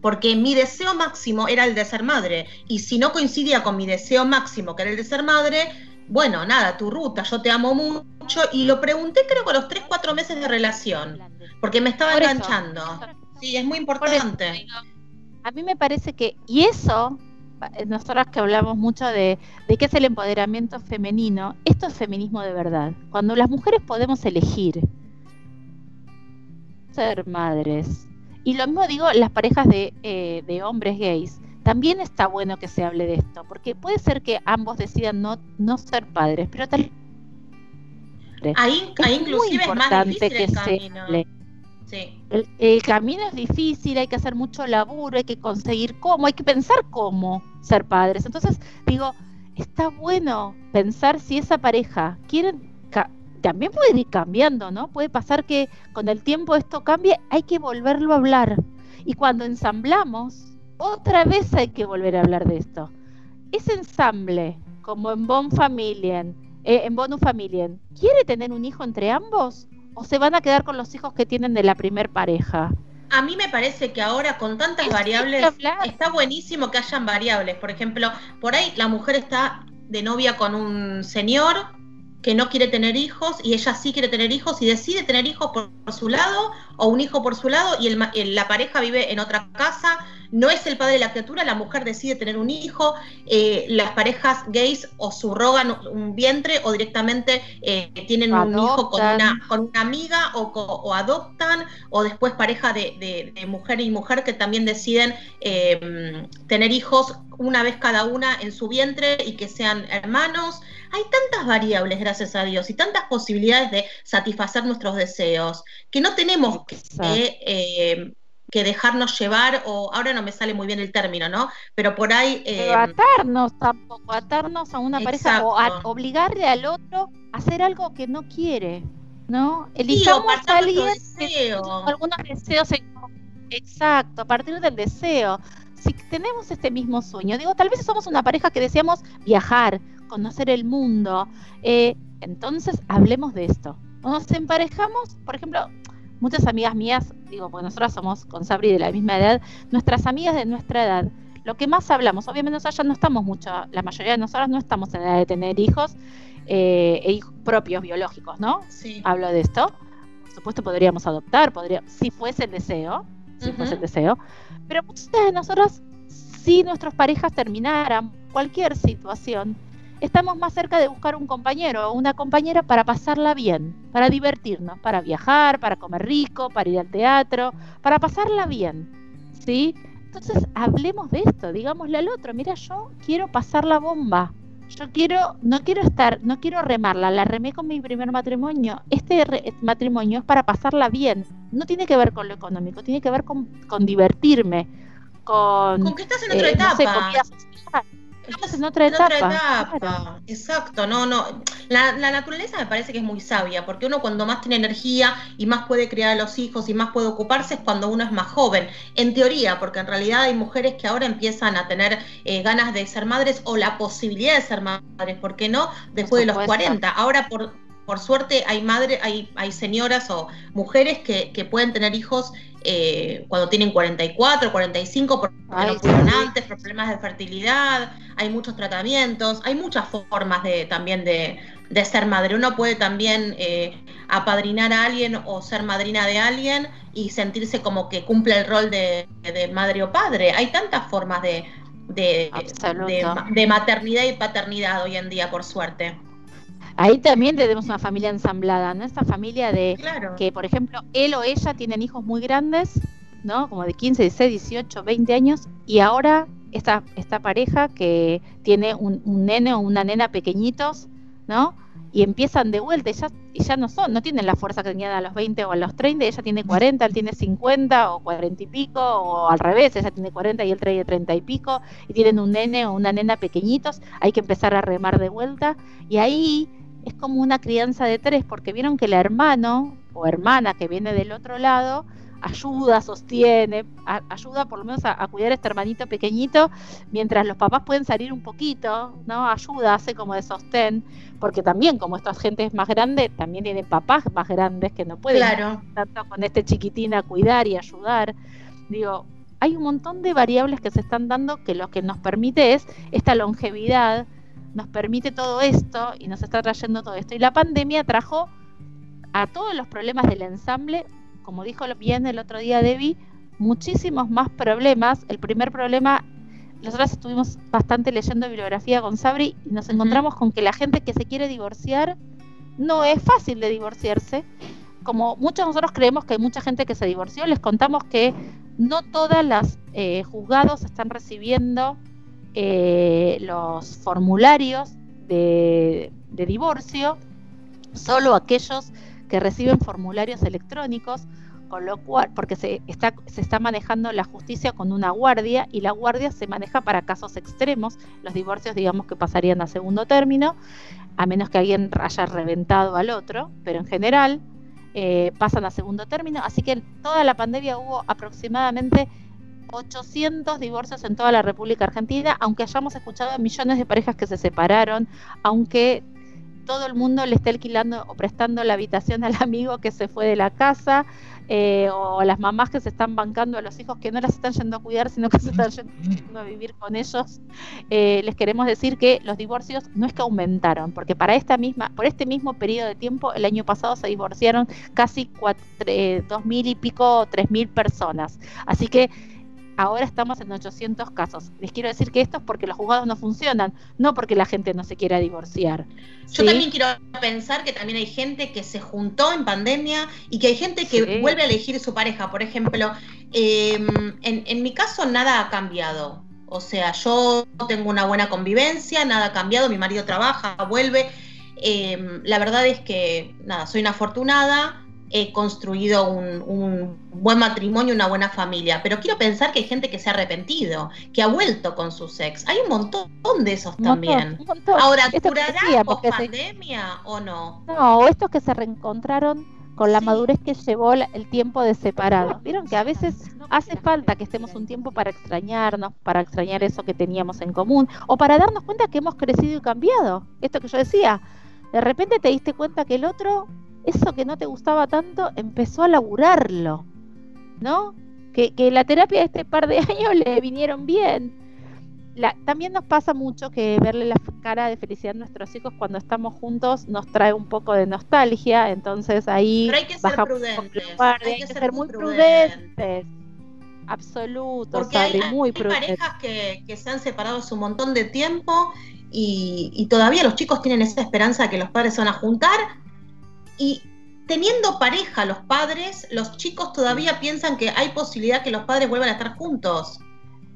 porque mi deseo máximo era el de ser madre, y si no coincidía con mi deseo máximo, que era el de ser madre, bueno, nada, tu ruta, yo te amo mucho, y lo pregunté creo que a los 3, 4 meses de relación, porque me estaba enganchando. Sí, es muy importante. a mí me parece que, y eso, nosotras que hablamos mucho de, de qué es el empoderamiento femenino, esto es feminismo de verdad. Cuando las mujeres podemos elegir ser madres, y lo mismo digo las parejas de, eh, de hombres gays, también está bueno que se hable de esto, porque puede ser que ambos decidan no, no ser padres, pero tal Ahí, ahí inclusive es más difícil el camino. El, camino es difícil, hay que hacer mucho laburo, hay que conseguir cómo, hay que pensar cómo ser padres. Entonces, digo, está bueno pensar si esa pareja quiere, también puede ir cambiando, ¿no? Puede pasar que con el tiempo esto cambie, hay que volverlo a hablar. Y cuando ensamblamos, otra vez hay que volver a hablar de esto. Ese ensamble, como en Bon Familien, eh, en Bonus Familien, ¿quiere tener un hijo entre ambos? o se van a quedar con los hijos que tienen de la primer pareja? A mí me parece que ahora con tantas variables está buenísimo que hayan variables. Por ejemplo, por ahí la mujer está de novia con un señor que no quiere tener hijos y ella sí quiere tener hijos y decide tener hijos por, su lado o un hijo por su lado y la pareja vive en otra casa no es el padre de la criatura, la mujer decide tener un hijo, eh, las parejas gays o subrogan un vientre o directamente eh, tienen un hijo con una, con una amiga o, adoptan, o después pareja de, mujer y mujer que también deciden em, tener hijos una vez cada una en su vientre y que sean hermanos. Hay tantas variables, gracias a Dios, y tantas posibilidades de satisfacer nuestros deseos, que no tenemos que eh, que dejarnos llevar, o ahora no me sale muy bien el término, ¿no? Pero por ahí... Eh, atarnos tampoco, atarnos a una pareja o obligarle al otro a hacer algo que no quiere, ¿no? Elijamos a alguien algunos deseos Exacto, a partir del deseo. Si tenemos este mismo sueño, digo, tal vez somos una pareja que deseamos viajar, conocer el mundo, eh, entonces hablemos de esto. Nos emparejamos, por ejemplo, muchas amigas mías, digo, porque nosotras somos con Sabri de la misma edad, nuestras amigas de nuestra edad, lo que más hablamos, obviamente nosotros ya no estamos mucho, la mayoría de nosotras no estamos en edad de tener hijos, eh, e hijos propios biológicos, ¿no? Sí. Hablo de esto. Por supuesto podríamos adoptar, podría, si fuese el deseo, si fuese el deseo, pero muchas de nosotras, si nuestras parejas terminaran cualquier situación, estamos más cerca de buscar un compañero o una compañera para pasarla bien, para divertirnos, para viajar, para comer rico, para ir al teatro, para pasarla bien. ¿Sí? Entonces, hablemos de esto, digámosle al otro, mira, yo quiero pasar la bomba. Yo quiero, no quiero estar, no quiero remarla, la remé con mi primer matrimonio. Este matrimonio es para pasarla bien. No tiene que ver con lo económico, tiene que ver con, divertirme, con... Con que estás en otra eh, etapa. Estás en otra etapa. Exacto, no, no. La, naturaleza me parece que es muy sabia, porque uno cuando más tiene energía y más puede criar a los hijos y más puede ocuparse es cuando uno es más joven. En teoría, porque en realidad hay mujeres que ahora empiezan a tener eh, ganas de ser madres o la posibilidad de ser madres, ¿por qué no? Después de los 40. Ahora por, por suerte hay madres, hay, hay señoras o mujeres que, que pueden tener hijos eh, cuando tienen 44, 45, porque no pudieron antes, problemas de fertilidad, hay muchos tratamientos, hay muchas formas de también de, ser madre. Uno puede también eh, apadrinar a alguien o ser madrina de alguien y sentirse como que cumple el rol de, madre o padre. Hay tantas formas de, de, de maternidad y paternidad hoy en día, por suerte. Ahí también tenemos una familia ensamblada, ¿no? Esta familia de que, por ejemplo, él o ella tienen hijos muy grandes, ¿no? Como de 15, 16, 18, 20 años, y ahora esta, esta pareja que tiene un, nene o una nena pequeñitos, ¿no? Y empiezan de vuelta y ya, y ya no son, no tienen la fuerza que tenían a los 20 o a los 30, ella tiene 40, él tiene 50 o 40 y pico, o al revés, ella tiene 40 y él trae 30 y pico, y tienen un nene o una nena pequeñitos, hay que empezar a remar de vuelta, y ahí es como una crianza de tres, porque vieron que el hermano o hermana que viene del otro lado ayuda, sostiene, ayuda por lo menos a, cuidar a este hermanito pequeñito, mientras los papás pueden salir un poquito, ¿no? Ayuda, hace como de sostén, porque también como esta gente es más grande, también tienen papás más grandes que no pueden claro. tanto con este chiquitín a cuidar y ayudar. Digo, hay un montón de variables que se están dando que lo que nos permite es esta longevidad, nos permite todo esto y nos está trayendo todo esto. Y la pandemia trajo a todos los problemas del ensamble, como dijo bien el otro día Debbie, muchísimos más problemas. El primer problema, nosotros estuvimos bastante leyendo bibliografía con Sabri y nos encontramos con que la gente que se quiere divorciar no es fácil de divorciarse. Como muchos de nosotros creemos que hay mucha gente que se divorció, les contamos que no todas las eh, juzgados están recibiendo eh, los formularios de, divorcio, solo aquellos que reciben formularios electrónicos, con lo cual, porque se está, se está manejando la justicia con una guardia y la guardia se maneja para casos extremos, los divorcios digamos que pasarían a segundo término, a menos que alguien haya reventado al otro, pero en general eh, pasan a segundo término, así que en toda la pandemia hubo aproximadamente 800 divorcios en toda la República Argentina, aunque hayamos escuchado a millones de parejas que se separaron, aunque todo el mundo le esté alquilando o prestando la habitación al amigo que se fue de la casa, eh, o a las mamás que se están bancando a los hijos que no las están yendo a cuidar, sino que se están yendo a vivir con ellos, eh, les queremos decir que los divorcios no es que aumentaron, porque para esta misma, por este mismo periodo de tiempo, el año pasado se divorciaron casi eh, dos mil y pico, tres mil personas. Así que ahora estamos en 800 casos. Les quiero decir que esto es porque los juzgados no funcionan, no porque la gente no se quiera divorciar. Yo también quiero pensar que también hay gente que se juntó en pandemia y que hay gente que vuelve a elegir su pareja. Por ejemplo, em, en, mi caso nada ha cambiado. O sea, yo tengo una buena convivencia, nada ha cambiado, mi marido trabaja, vuelve. Em, la verdad es que, nada, soy una afortunada he construido un, buen matrimonio, una buena familia, pero quiero pensar que hay gente que se ha arrepentido, que ha vuelto con su ex. Hay un montón de esos también. Ahora, ¿durará post pandemia o no? No, o estos que se reencontraron con la madurez que llevó el tiempo de separado. Vieron que a veces hace falta que estemos un tiempo para extrañarnos, para extrañar eso que teníamos en común, o para darnos cuenta que hemos crecido y cambiado. Esto que yo decía, de repente te diste cuenta que el otro eso que no te gustaba tanto empezó a laburarlo, ¿no? Que, la terapia de este par de años le vinieron bien. también nos pasa mucho que verle la cara de felicidad a nuestros hijos cuando estamos juntos nos trae un poco de nostalgia, entonces ahí Pero hay que ser prudentes. hay, que, ser, muy prudentes. Absoluto, Porque hay, muy parejas que, que, se han separado hace un montón de tiempo y, y, todavía los chicos tienen esa esperanza de que los padres se van a juntar y teniendo pareja los padres, los chicos todavía piensan que hay posibilidad que los padres vuelvan a estar juntos.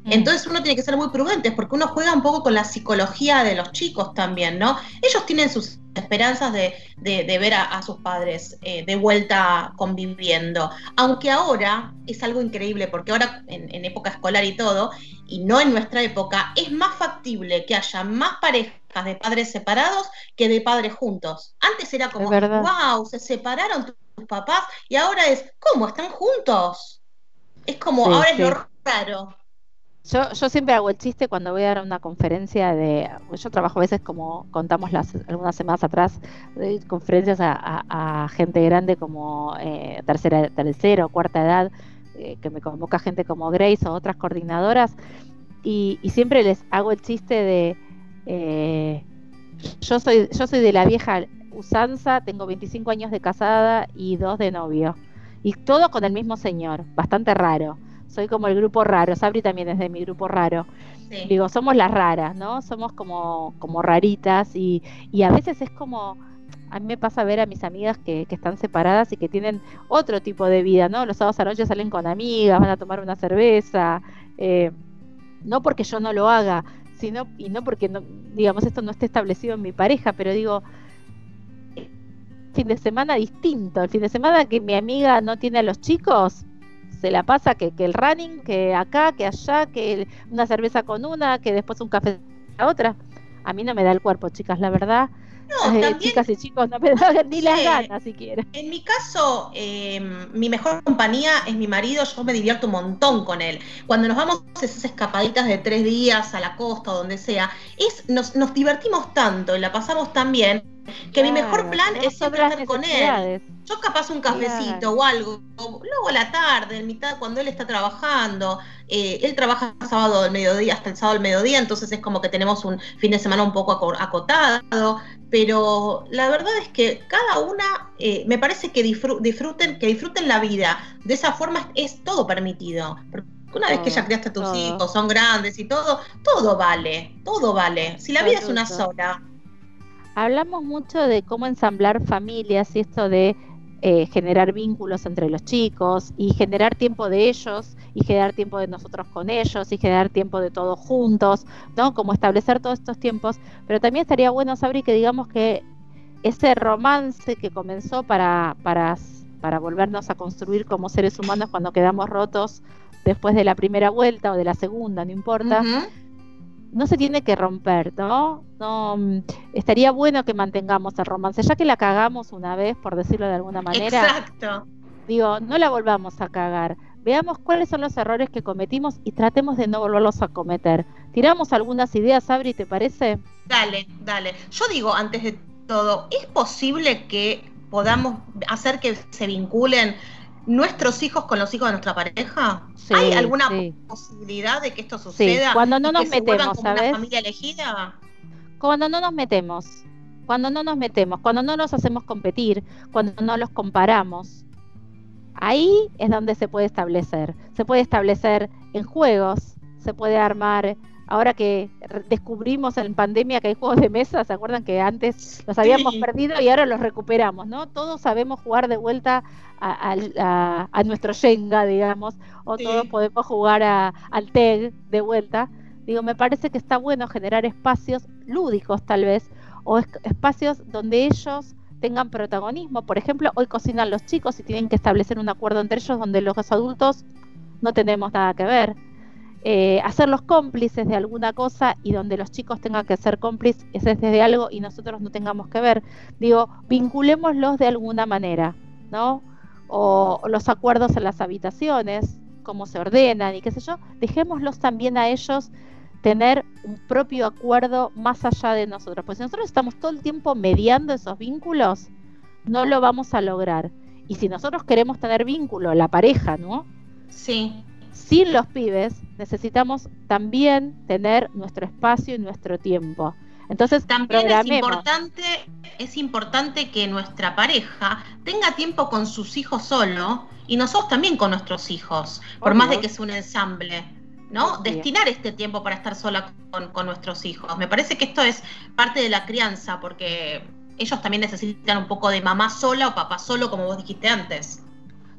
Entonces uno tiene que ser muy prudente porque uno juega un poco con la psicología de los chicos también, ¿no? Ellos tienen sus esperanzas de, ver a, sus padres eh, de vuelta conviviendo. Aunque ahora es algo increíble porque ahora en época escolar y todo, y no en nuestra época, es más factible que haya más parejas de padres separados que de padres juntos. Antes era como, wow, se separaron tus papás y ahora es, ¿cómo? ¿Están juntos? Es como, ahora es lo raro. Yo, yo siempre hago el chiste cuando voy a dar una conferencia de, yo trabajo a veces como contamos las algunas semanas atrás, de conferencias a, gente grande como eh, tercera, tercera o cuarta edad, eh, que me convoca gente como Grace o otras coordinadoras, y, y siempre les hago el chiste de, eh, yo, soy, yo soy de la vieja usanza, tengo 25 años de casada y dos de novio. Y todo con el mismo señor, bastante raro. Soy como el grupo raro, Sabri también es de mi grupo raro. Digo, somos las raras, ¿no? Somos como, como raritas y, y a veces es como, a mí me pasa ver a mis amigas que, que, están separadas y que tienen otro tipo de vida, ¿no? Los sábados a noche salen con amigas, van a tomar una cerveza, eh, no porque yo no lo haga, sino, y no porque, no, digamos, esto no esté establecido en mi pareja, pero digo, fin de semana distinto, el fin de semana que mi amiga no tiene a los chicos, se la pasa que, que el running, que acá, que allá, que una cerveza con una, que después un café a otra. A mí no me da el cuerpo, chicas, la verdad. No, eh, chicas y chicos, no me dan ni las ganas siquiera. En mi caso, em, mi mejor compañía es mi marido, yo me divierto un montón con él. Cuando nos vamos a esas escapaditas de tres días a la costa o donde sea, es, nos, nos divertimos tanto y la pasamos tan bien que mi mejor plan es siempre estar con él. Yo capaz un cafecito o algo, luego a la tarde, en mitad cuando él está trabajando. Eh, él trabaja sábado del mediodía hasta el sábado del mediodía, entonces es como que tenemos un fin de semana un poco acotado. Pero la verdad es que cada una, eh, me parece que disfruten, que disfruten la vida. De esa forma es todo permitido. Porque una vez que ya criaste a tus hijos, son grandes y todo, todo vale, todo vale. Si la vida es una sola. Hablamos mucho de cómo ensamblar familias y esto de eh, generar vínculos entre los chicos y generar tiempo de ellos y generar tiempo de nosotros con ellos y generar tiempo de todos juntos, ¿no? Como establecer todos estos tiempos. Pero también estaría bueno, Sabri, que digamos que ese romance que comenzó para, para, para volvernos a construir como seres humanos cuando quedamos rotos después de la primera vuelta o de la segunda, no importa no se tiene que romper, ¿no? No mm, estaría bueno que mantengamos el romance, ya que la cagamos una vez, por decirlo de alguna manera. Exacto. Digo, no la volvamos a cagar. Veamos cuáles son los errores que cometimos y tratemos de no volverlos a cometer. Tiramos algunas ideas, Abri, ¿te parece? Dale, dale. Yo digo, antes de todo, ¿es posible que podamos hacer que se vinculen nuestros hijos con los hijos de nuestra pareja? ¿Hay alguna posibilidad de que esto suceda? Cuando no nos metemos, ¿sabes? Una familia elegida? Cuando no nos metemos, cuando no nos metemos, cuando no nos hacemos competir, cuando no los comparamos. Ahí es donde se puede establecer. Se puede establecer en juegos, se puede armar ahora que descubrimos en pandemia que hay juegos de mesa, ¿se acuerdan que antes los habíamos perdido y ahora los recuperamos, ¿no? Todos sabemos jugar de vuelta a, nuestro Shenga, digamos, o todos podemos jugar al TEG de vuelta. Digo, me parece que está bueno generar espacios lúdicos tal vez, o espacios donde ellos tengan protagonismo. Por ejemplo, hoy cocinan los chicos y tienen que establecer un acuerdo entre ellos donde los adultos no tenemos nada que ver eh, hacerlos cómplices de alguna cosa y donde los chicos tengan que ser cómplices de algo y nosotros no tengamos que ver. Digo, vinculémoslos de alguna manera, ¿no? O, los acuerdos en las habitaciones, cómo se ordenan y qué sé yo, dejémoslos también a ellos tener un propio acuerdo más allá de nosotros. Pues si nosotros estamos todo el tiempo mediando esos vínculos, no lo vamos a lograr. Y si nosotros queremos tener vínculo, la pareja, ¿no? Sí sin los pibes necesitamos también tener nuestro espacio y nuestro tiempo. Entonces, también es importante, es importante que nuestra pareja tenga tiempo con sus hijos solo y nosotros también con nuestros hijos, por más de que sea un ensamble. ¿no? Destinar este tiempo para estar sola con, con, nuestros hijos. Me parece que esto es parte de la crianza, porque ellos también necesitan un poco de mamá sola o papá solo, como vos dijiste antes.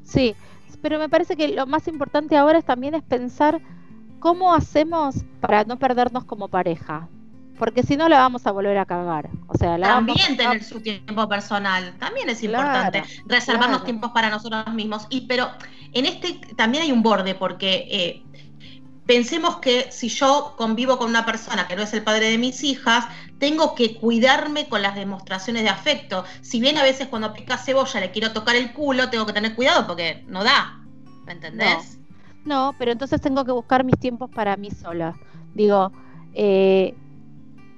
Sí, pero me parece que lo más importante ahora es también es pensar cómo hacemos para no perdernos como pareja. Porque si no la vamos a volver a cagar. O sea, también tener su tiempo personal, también es importante. Reservarnos tiempos para nosotros mismos. Y pero en este también hay un borde, porque eh, pensemos que si yo convivo con una persona que no es el padre de mis hijas, tengo que cuidarme con las demostraciones de afecto. Si bien a veces cuando pica cebolla le quiero tocar el culo, tengo que tener cuidado porque no da. ¿Me entendés? No, pero entonces tengo que buscar mis tiempos para mí sola. Digo, eh,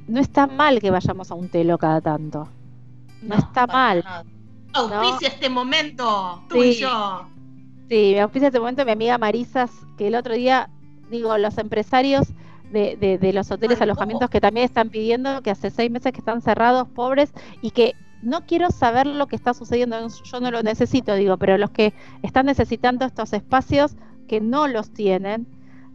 no está mal que vayamos a un telo cada tanto. No, está mal. Auspicia este momento, tú y yo. Sí, me auspicia este momento mi amiga Marisas, que el otro día, digo, los empresarios de, de, los hoteles, alojamientos que también están pidiendo, que hace seis meses que están cerrados, pobres, y que no quiero saber lo que está sucediendo, yo no lo necesito, digo, pero los que están necesitando estos espacios que no los tienen,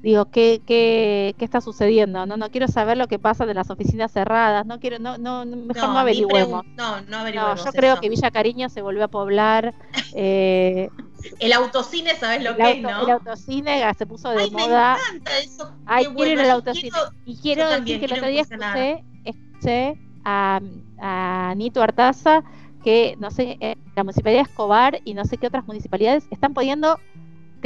digo, ¿qué, qué, qué está sucediendo? No, no quiero saber lo que pasa de las oficinas cerradas, no quiero, no, no, mejor no, averigüemos. No, no averigüemos. yo creo que Villa Cariño se volvió a poblar. Eh, el autocine, ¿sabes lo que es, no? El autocine se puso de moda. Me encanta eso. Ay, quiero ir al autocine. y quiero decir que el otro día escuché, escuché a, a Nito Artaza que, no sé, la municipalidad de Escobar y no sé qué otras municipalidades están poniendo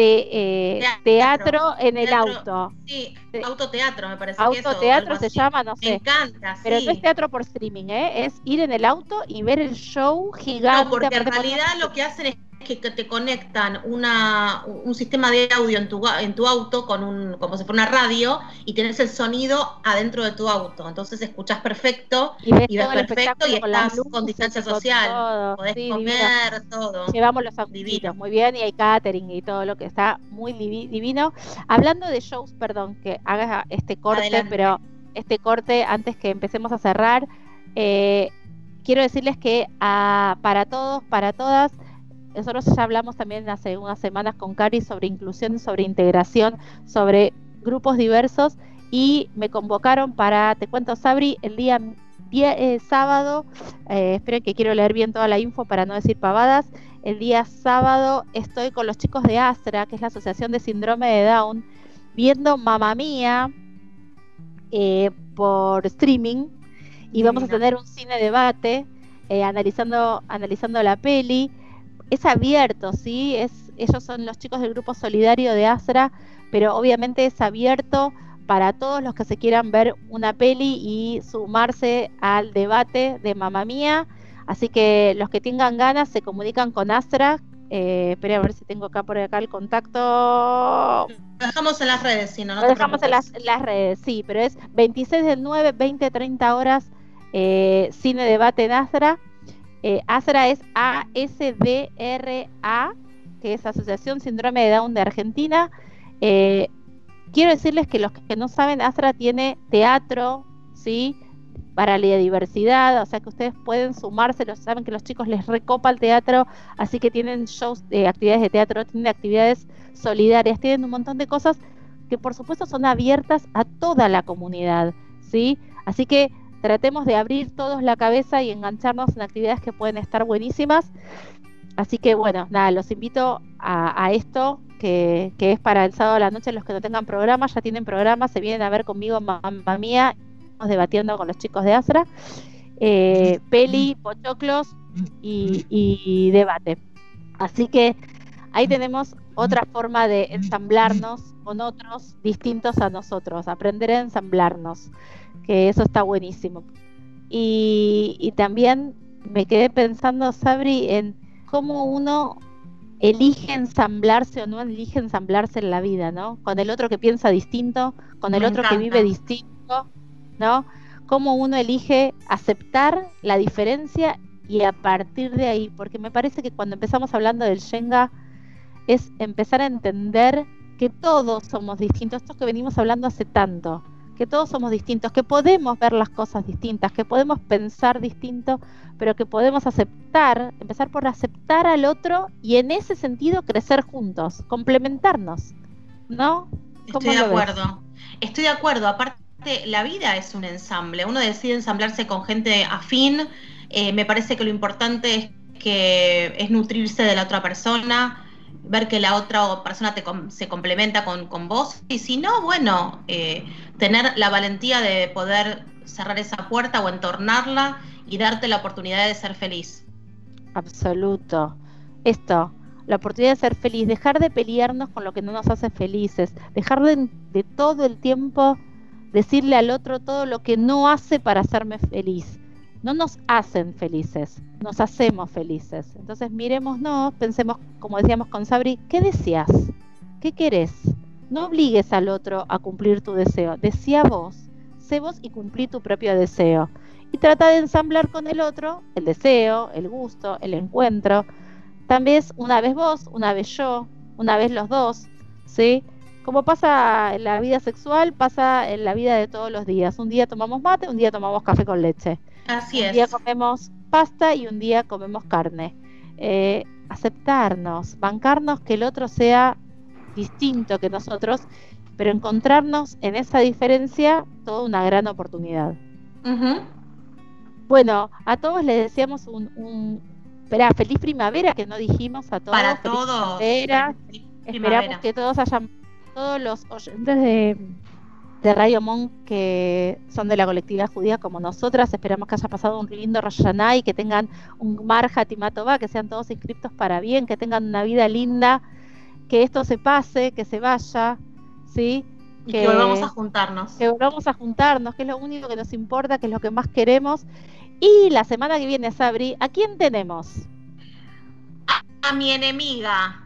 eh, teatro, en el auto. Sí, autoteatro me parece. Autoteatro se llama, no sé. Me encanta, Pero no es teatro por streaming, ¿eh? es ir en el auto y ver el show gigante. No, porque en realidad lo que hacen es que te conectan una, un sistema de audio en tu, en tu auto con un, como si fuera una radio y tienes el sonido adentro de tu auto. Entonces escuchas perfecto y ves, perfecto y estás con, distancia social. Podés comer, todo. Llevamos los autitos muy bien y hay catering y todo lo que está muy divino. Hablando de shows, perdón que haga este corte, pero este corte antes que empecemos a cerrar. Eh, quiero decirles que ah, para todos, para todas, nosotros ya hablamos también hace unas semanas con Cari sobre inclusión, sobre integración, sobre grupos diversos y me convocaron para, te cuento Sabri, el día, eh, sábado, eh, esperen que quiero leer bien toda la info para no decir pavadas, el día sábado estoy con los chicos de Astra, que es la Asociación de Síndrome de Down, viendo Mamá Mía eh, por streaming y vamos a tener un cine debate analizando, analizando la peli es abierto, ¿sí? Es, ellos son los chicos del grupo solidario de Asra, pero obviamente es abierto para todos los que se quieran ver una peli y sumarse al debate de Mamá Mía. Así que los que tengan ganas se comunican con Astra. Eh, espera a ver si tengo acá por acá el contacto. Lo dejamos en las redes, si no, no Lo dejamos en las, redes, sí, pero es 26 del 9, 20, 30 horas, eh, cine debate en Astra. Eh, ASRA es A-S-D-R-A, que es Asociación Síndrome de Down de Argentina. Eh, quiero decirles que los que no saben, ASRA tiene teatro, ¿sí? Para la diversidad, o sea que ustedes pueden sumarse, los, saben que los chicos les recopa el teatro, así que tienen shows de actividades de teatro, tienen actividades solidarias, tienen un montón de cosas que por supuesto son abiertas a toda la comunidad, ¿sí? Así que tratemos de abrir todos la cabeza y engancharnos en actividades que pueden estar buenísimas. Así que bueno, nada, los invito a, esto que, es para el sábado a la noche. Los que no tengan programa, ya tienen programa, se vienen a ver conmigo, mamá mía, estamos debatiendo con los chicos de Asra. Eh, peli, pochoclos y, y debate. Así que ahí tenemos otra forma de ensamblarnos con otros distintos a nosotros, aprender a ensamblarnos que eso está buenísimo. Y, también me quedé pensando, Sabri, en cómo uno elige ensamblarse o no elige ensamblarse en la vida, ¿no? Con el otro que piensa distinto, con el otro que vive distinto, ¿no? Cómo uno elige aceptar la diferencia y a partir de ahí, porque me parece que cuando empezamos hablando del Shenga es empezar a entender que todos somos distintos, esto que venimos hablando hace tanto, que todos somos distintos, que podemos ver las cosas distintas, que podemos pensar distinto, pero que podemos aceptar, empezar por aceptar al otro y en ese sentido crecer juntos, complementarnos, ¿no? Estoy de acuerdo, estoy de acuerdo, aparte la vida es un ensamble, uno decide ensamblarse con gente afín, eh, me parece que lo importante es que es nutrirse de la otra persona, ver que la otra persona te, se complementa con, vos y si no, bueno, eh, tener la valentía de poder cerrar esa puerta o entornarla y darte la oportunidad de ser feliz. Absoluto. Esto, la oportunidad de ser feliz, dejar de pelearnos con lo que no nos hace felices, dejar de, de todo el tiempo decirle al otro todo lo que no hace para hacerme feliz no nos hacen felices, nos hacemos felices. Entonces miremosnos, pensemos, como decíamos con Sabri, ¿qué deseas? ¿Qué querés? No obligues al otro a cumplir tu deseo, decía vos, sé vos y cumplí tu propio deseo. Y trata de ensamblar con el otro el deseo, el gusto, el encuentro. También una vez vos, una vez yo, una vez los dos, ¿sí? Como pasa en la vida sexual, pasa en la vida de todos los días. Un día tomamos mate, un día tomamos café con leche. Así un día comemos pasta y un día comemos carne. Eh, aceptarnos, bancarnos que el otro sea distinto que nosotros, pero encontrarnos en esa diferencia, toda una gran oportunidad. Bueno, a todos les deseamos un, feliz primavera que no dijimos a todos. Para todos. Esperamos que todos hayan, todos los oyentes de de Radio Monk que son de la colectividad judía como nosotras. Esperamos que haya pasado un lindo Rosh y que tengan un Marja Timatova, que sean todos inscriptos para bien, que tengan una vida linda que esto se pase, que se vaya, ¿sí? Y que, volvamos a juntarnos. Que volvamos a juntarnos, que es lo único que nos importa, que es lo que más queremos. Y la semana que viene, Sabri, ¿a quién tenemos? A, mi enemiga.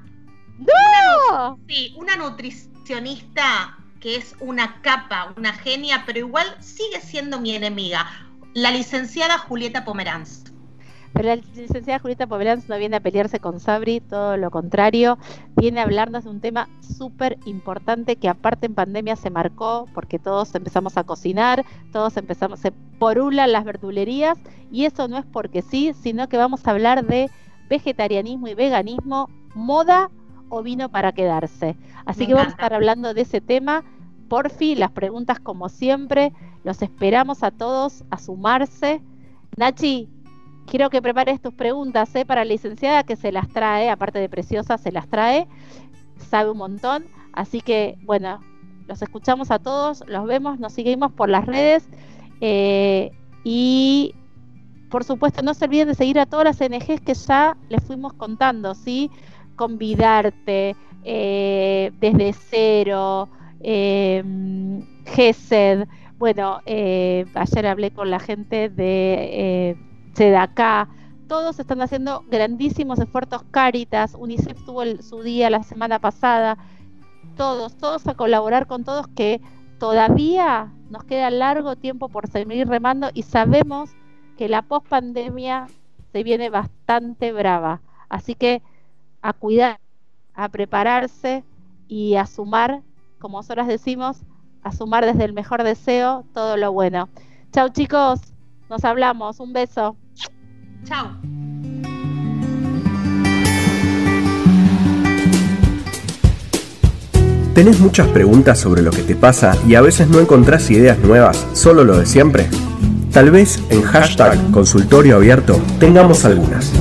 ¡No! sí, una nutricionista que es una capa, una genia, pero igual sigue siendo mi enemiga, la licenciada Julieta Pomeranz. Pero la licenciada Julieta Pomeranz no viene a pelearse con Sabri, todo lo contrario, viene a hablarnos de un tema súper importante que aparte en pandemia se marcó porque todos empezamos a cocinar, todos empezamos, se porulan las verdulerías y eso no es porque sí, sino que vamos a hablar de vegetarianismo y veganismo, moda o vino para quedarse. Así que vamos a estar hablando de ese tema. Porfi, las preguntas como siempre, los esperamos a todos a sumarse. Nachi, quiero que prepares tus preguntas ¿eh? para la licenciada que se las trae, aparte de preciosa, se las trae, sabe un montón. Así que, bueno, los escuchamos a todos, los vemos, nos seguimos por las redes eh, y por supuesto no se olviden de seguir a todas las NGs que ya les fuimos contando, ¿sí? Convidarte, eh, desde cero, eh, GESED, bueno, eh, ayer hablé con la gente de eh, Sedacá, todos están haciendo grandísimos esfuerzos, Caritas, UNICEF tuvo su día la semana pasada, todos, todos a colaborar con todos que todavía nos queda largo tiempo por seguir remando y sabemos que la pospandemia se viene bastante brava. Así que a cuidar, a prepararse y a sumar, como nosotras decimos, a sumar desde el mejor deseo todo lo bueno. Chau chicos, nos hablamos, un beso. Chau. ¿Tenés muchas preguntas sobre lo que te pasa y a veces no encontrás ideas nuevas, solo lo de siempre? Tal vez en hashtag consultorio abierto tengamos algunas.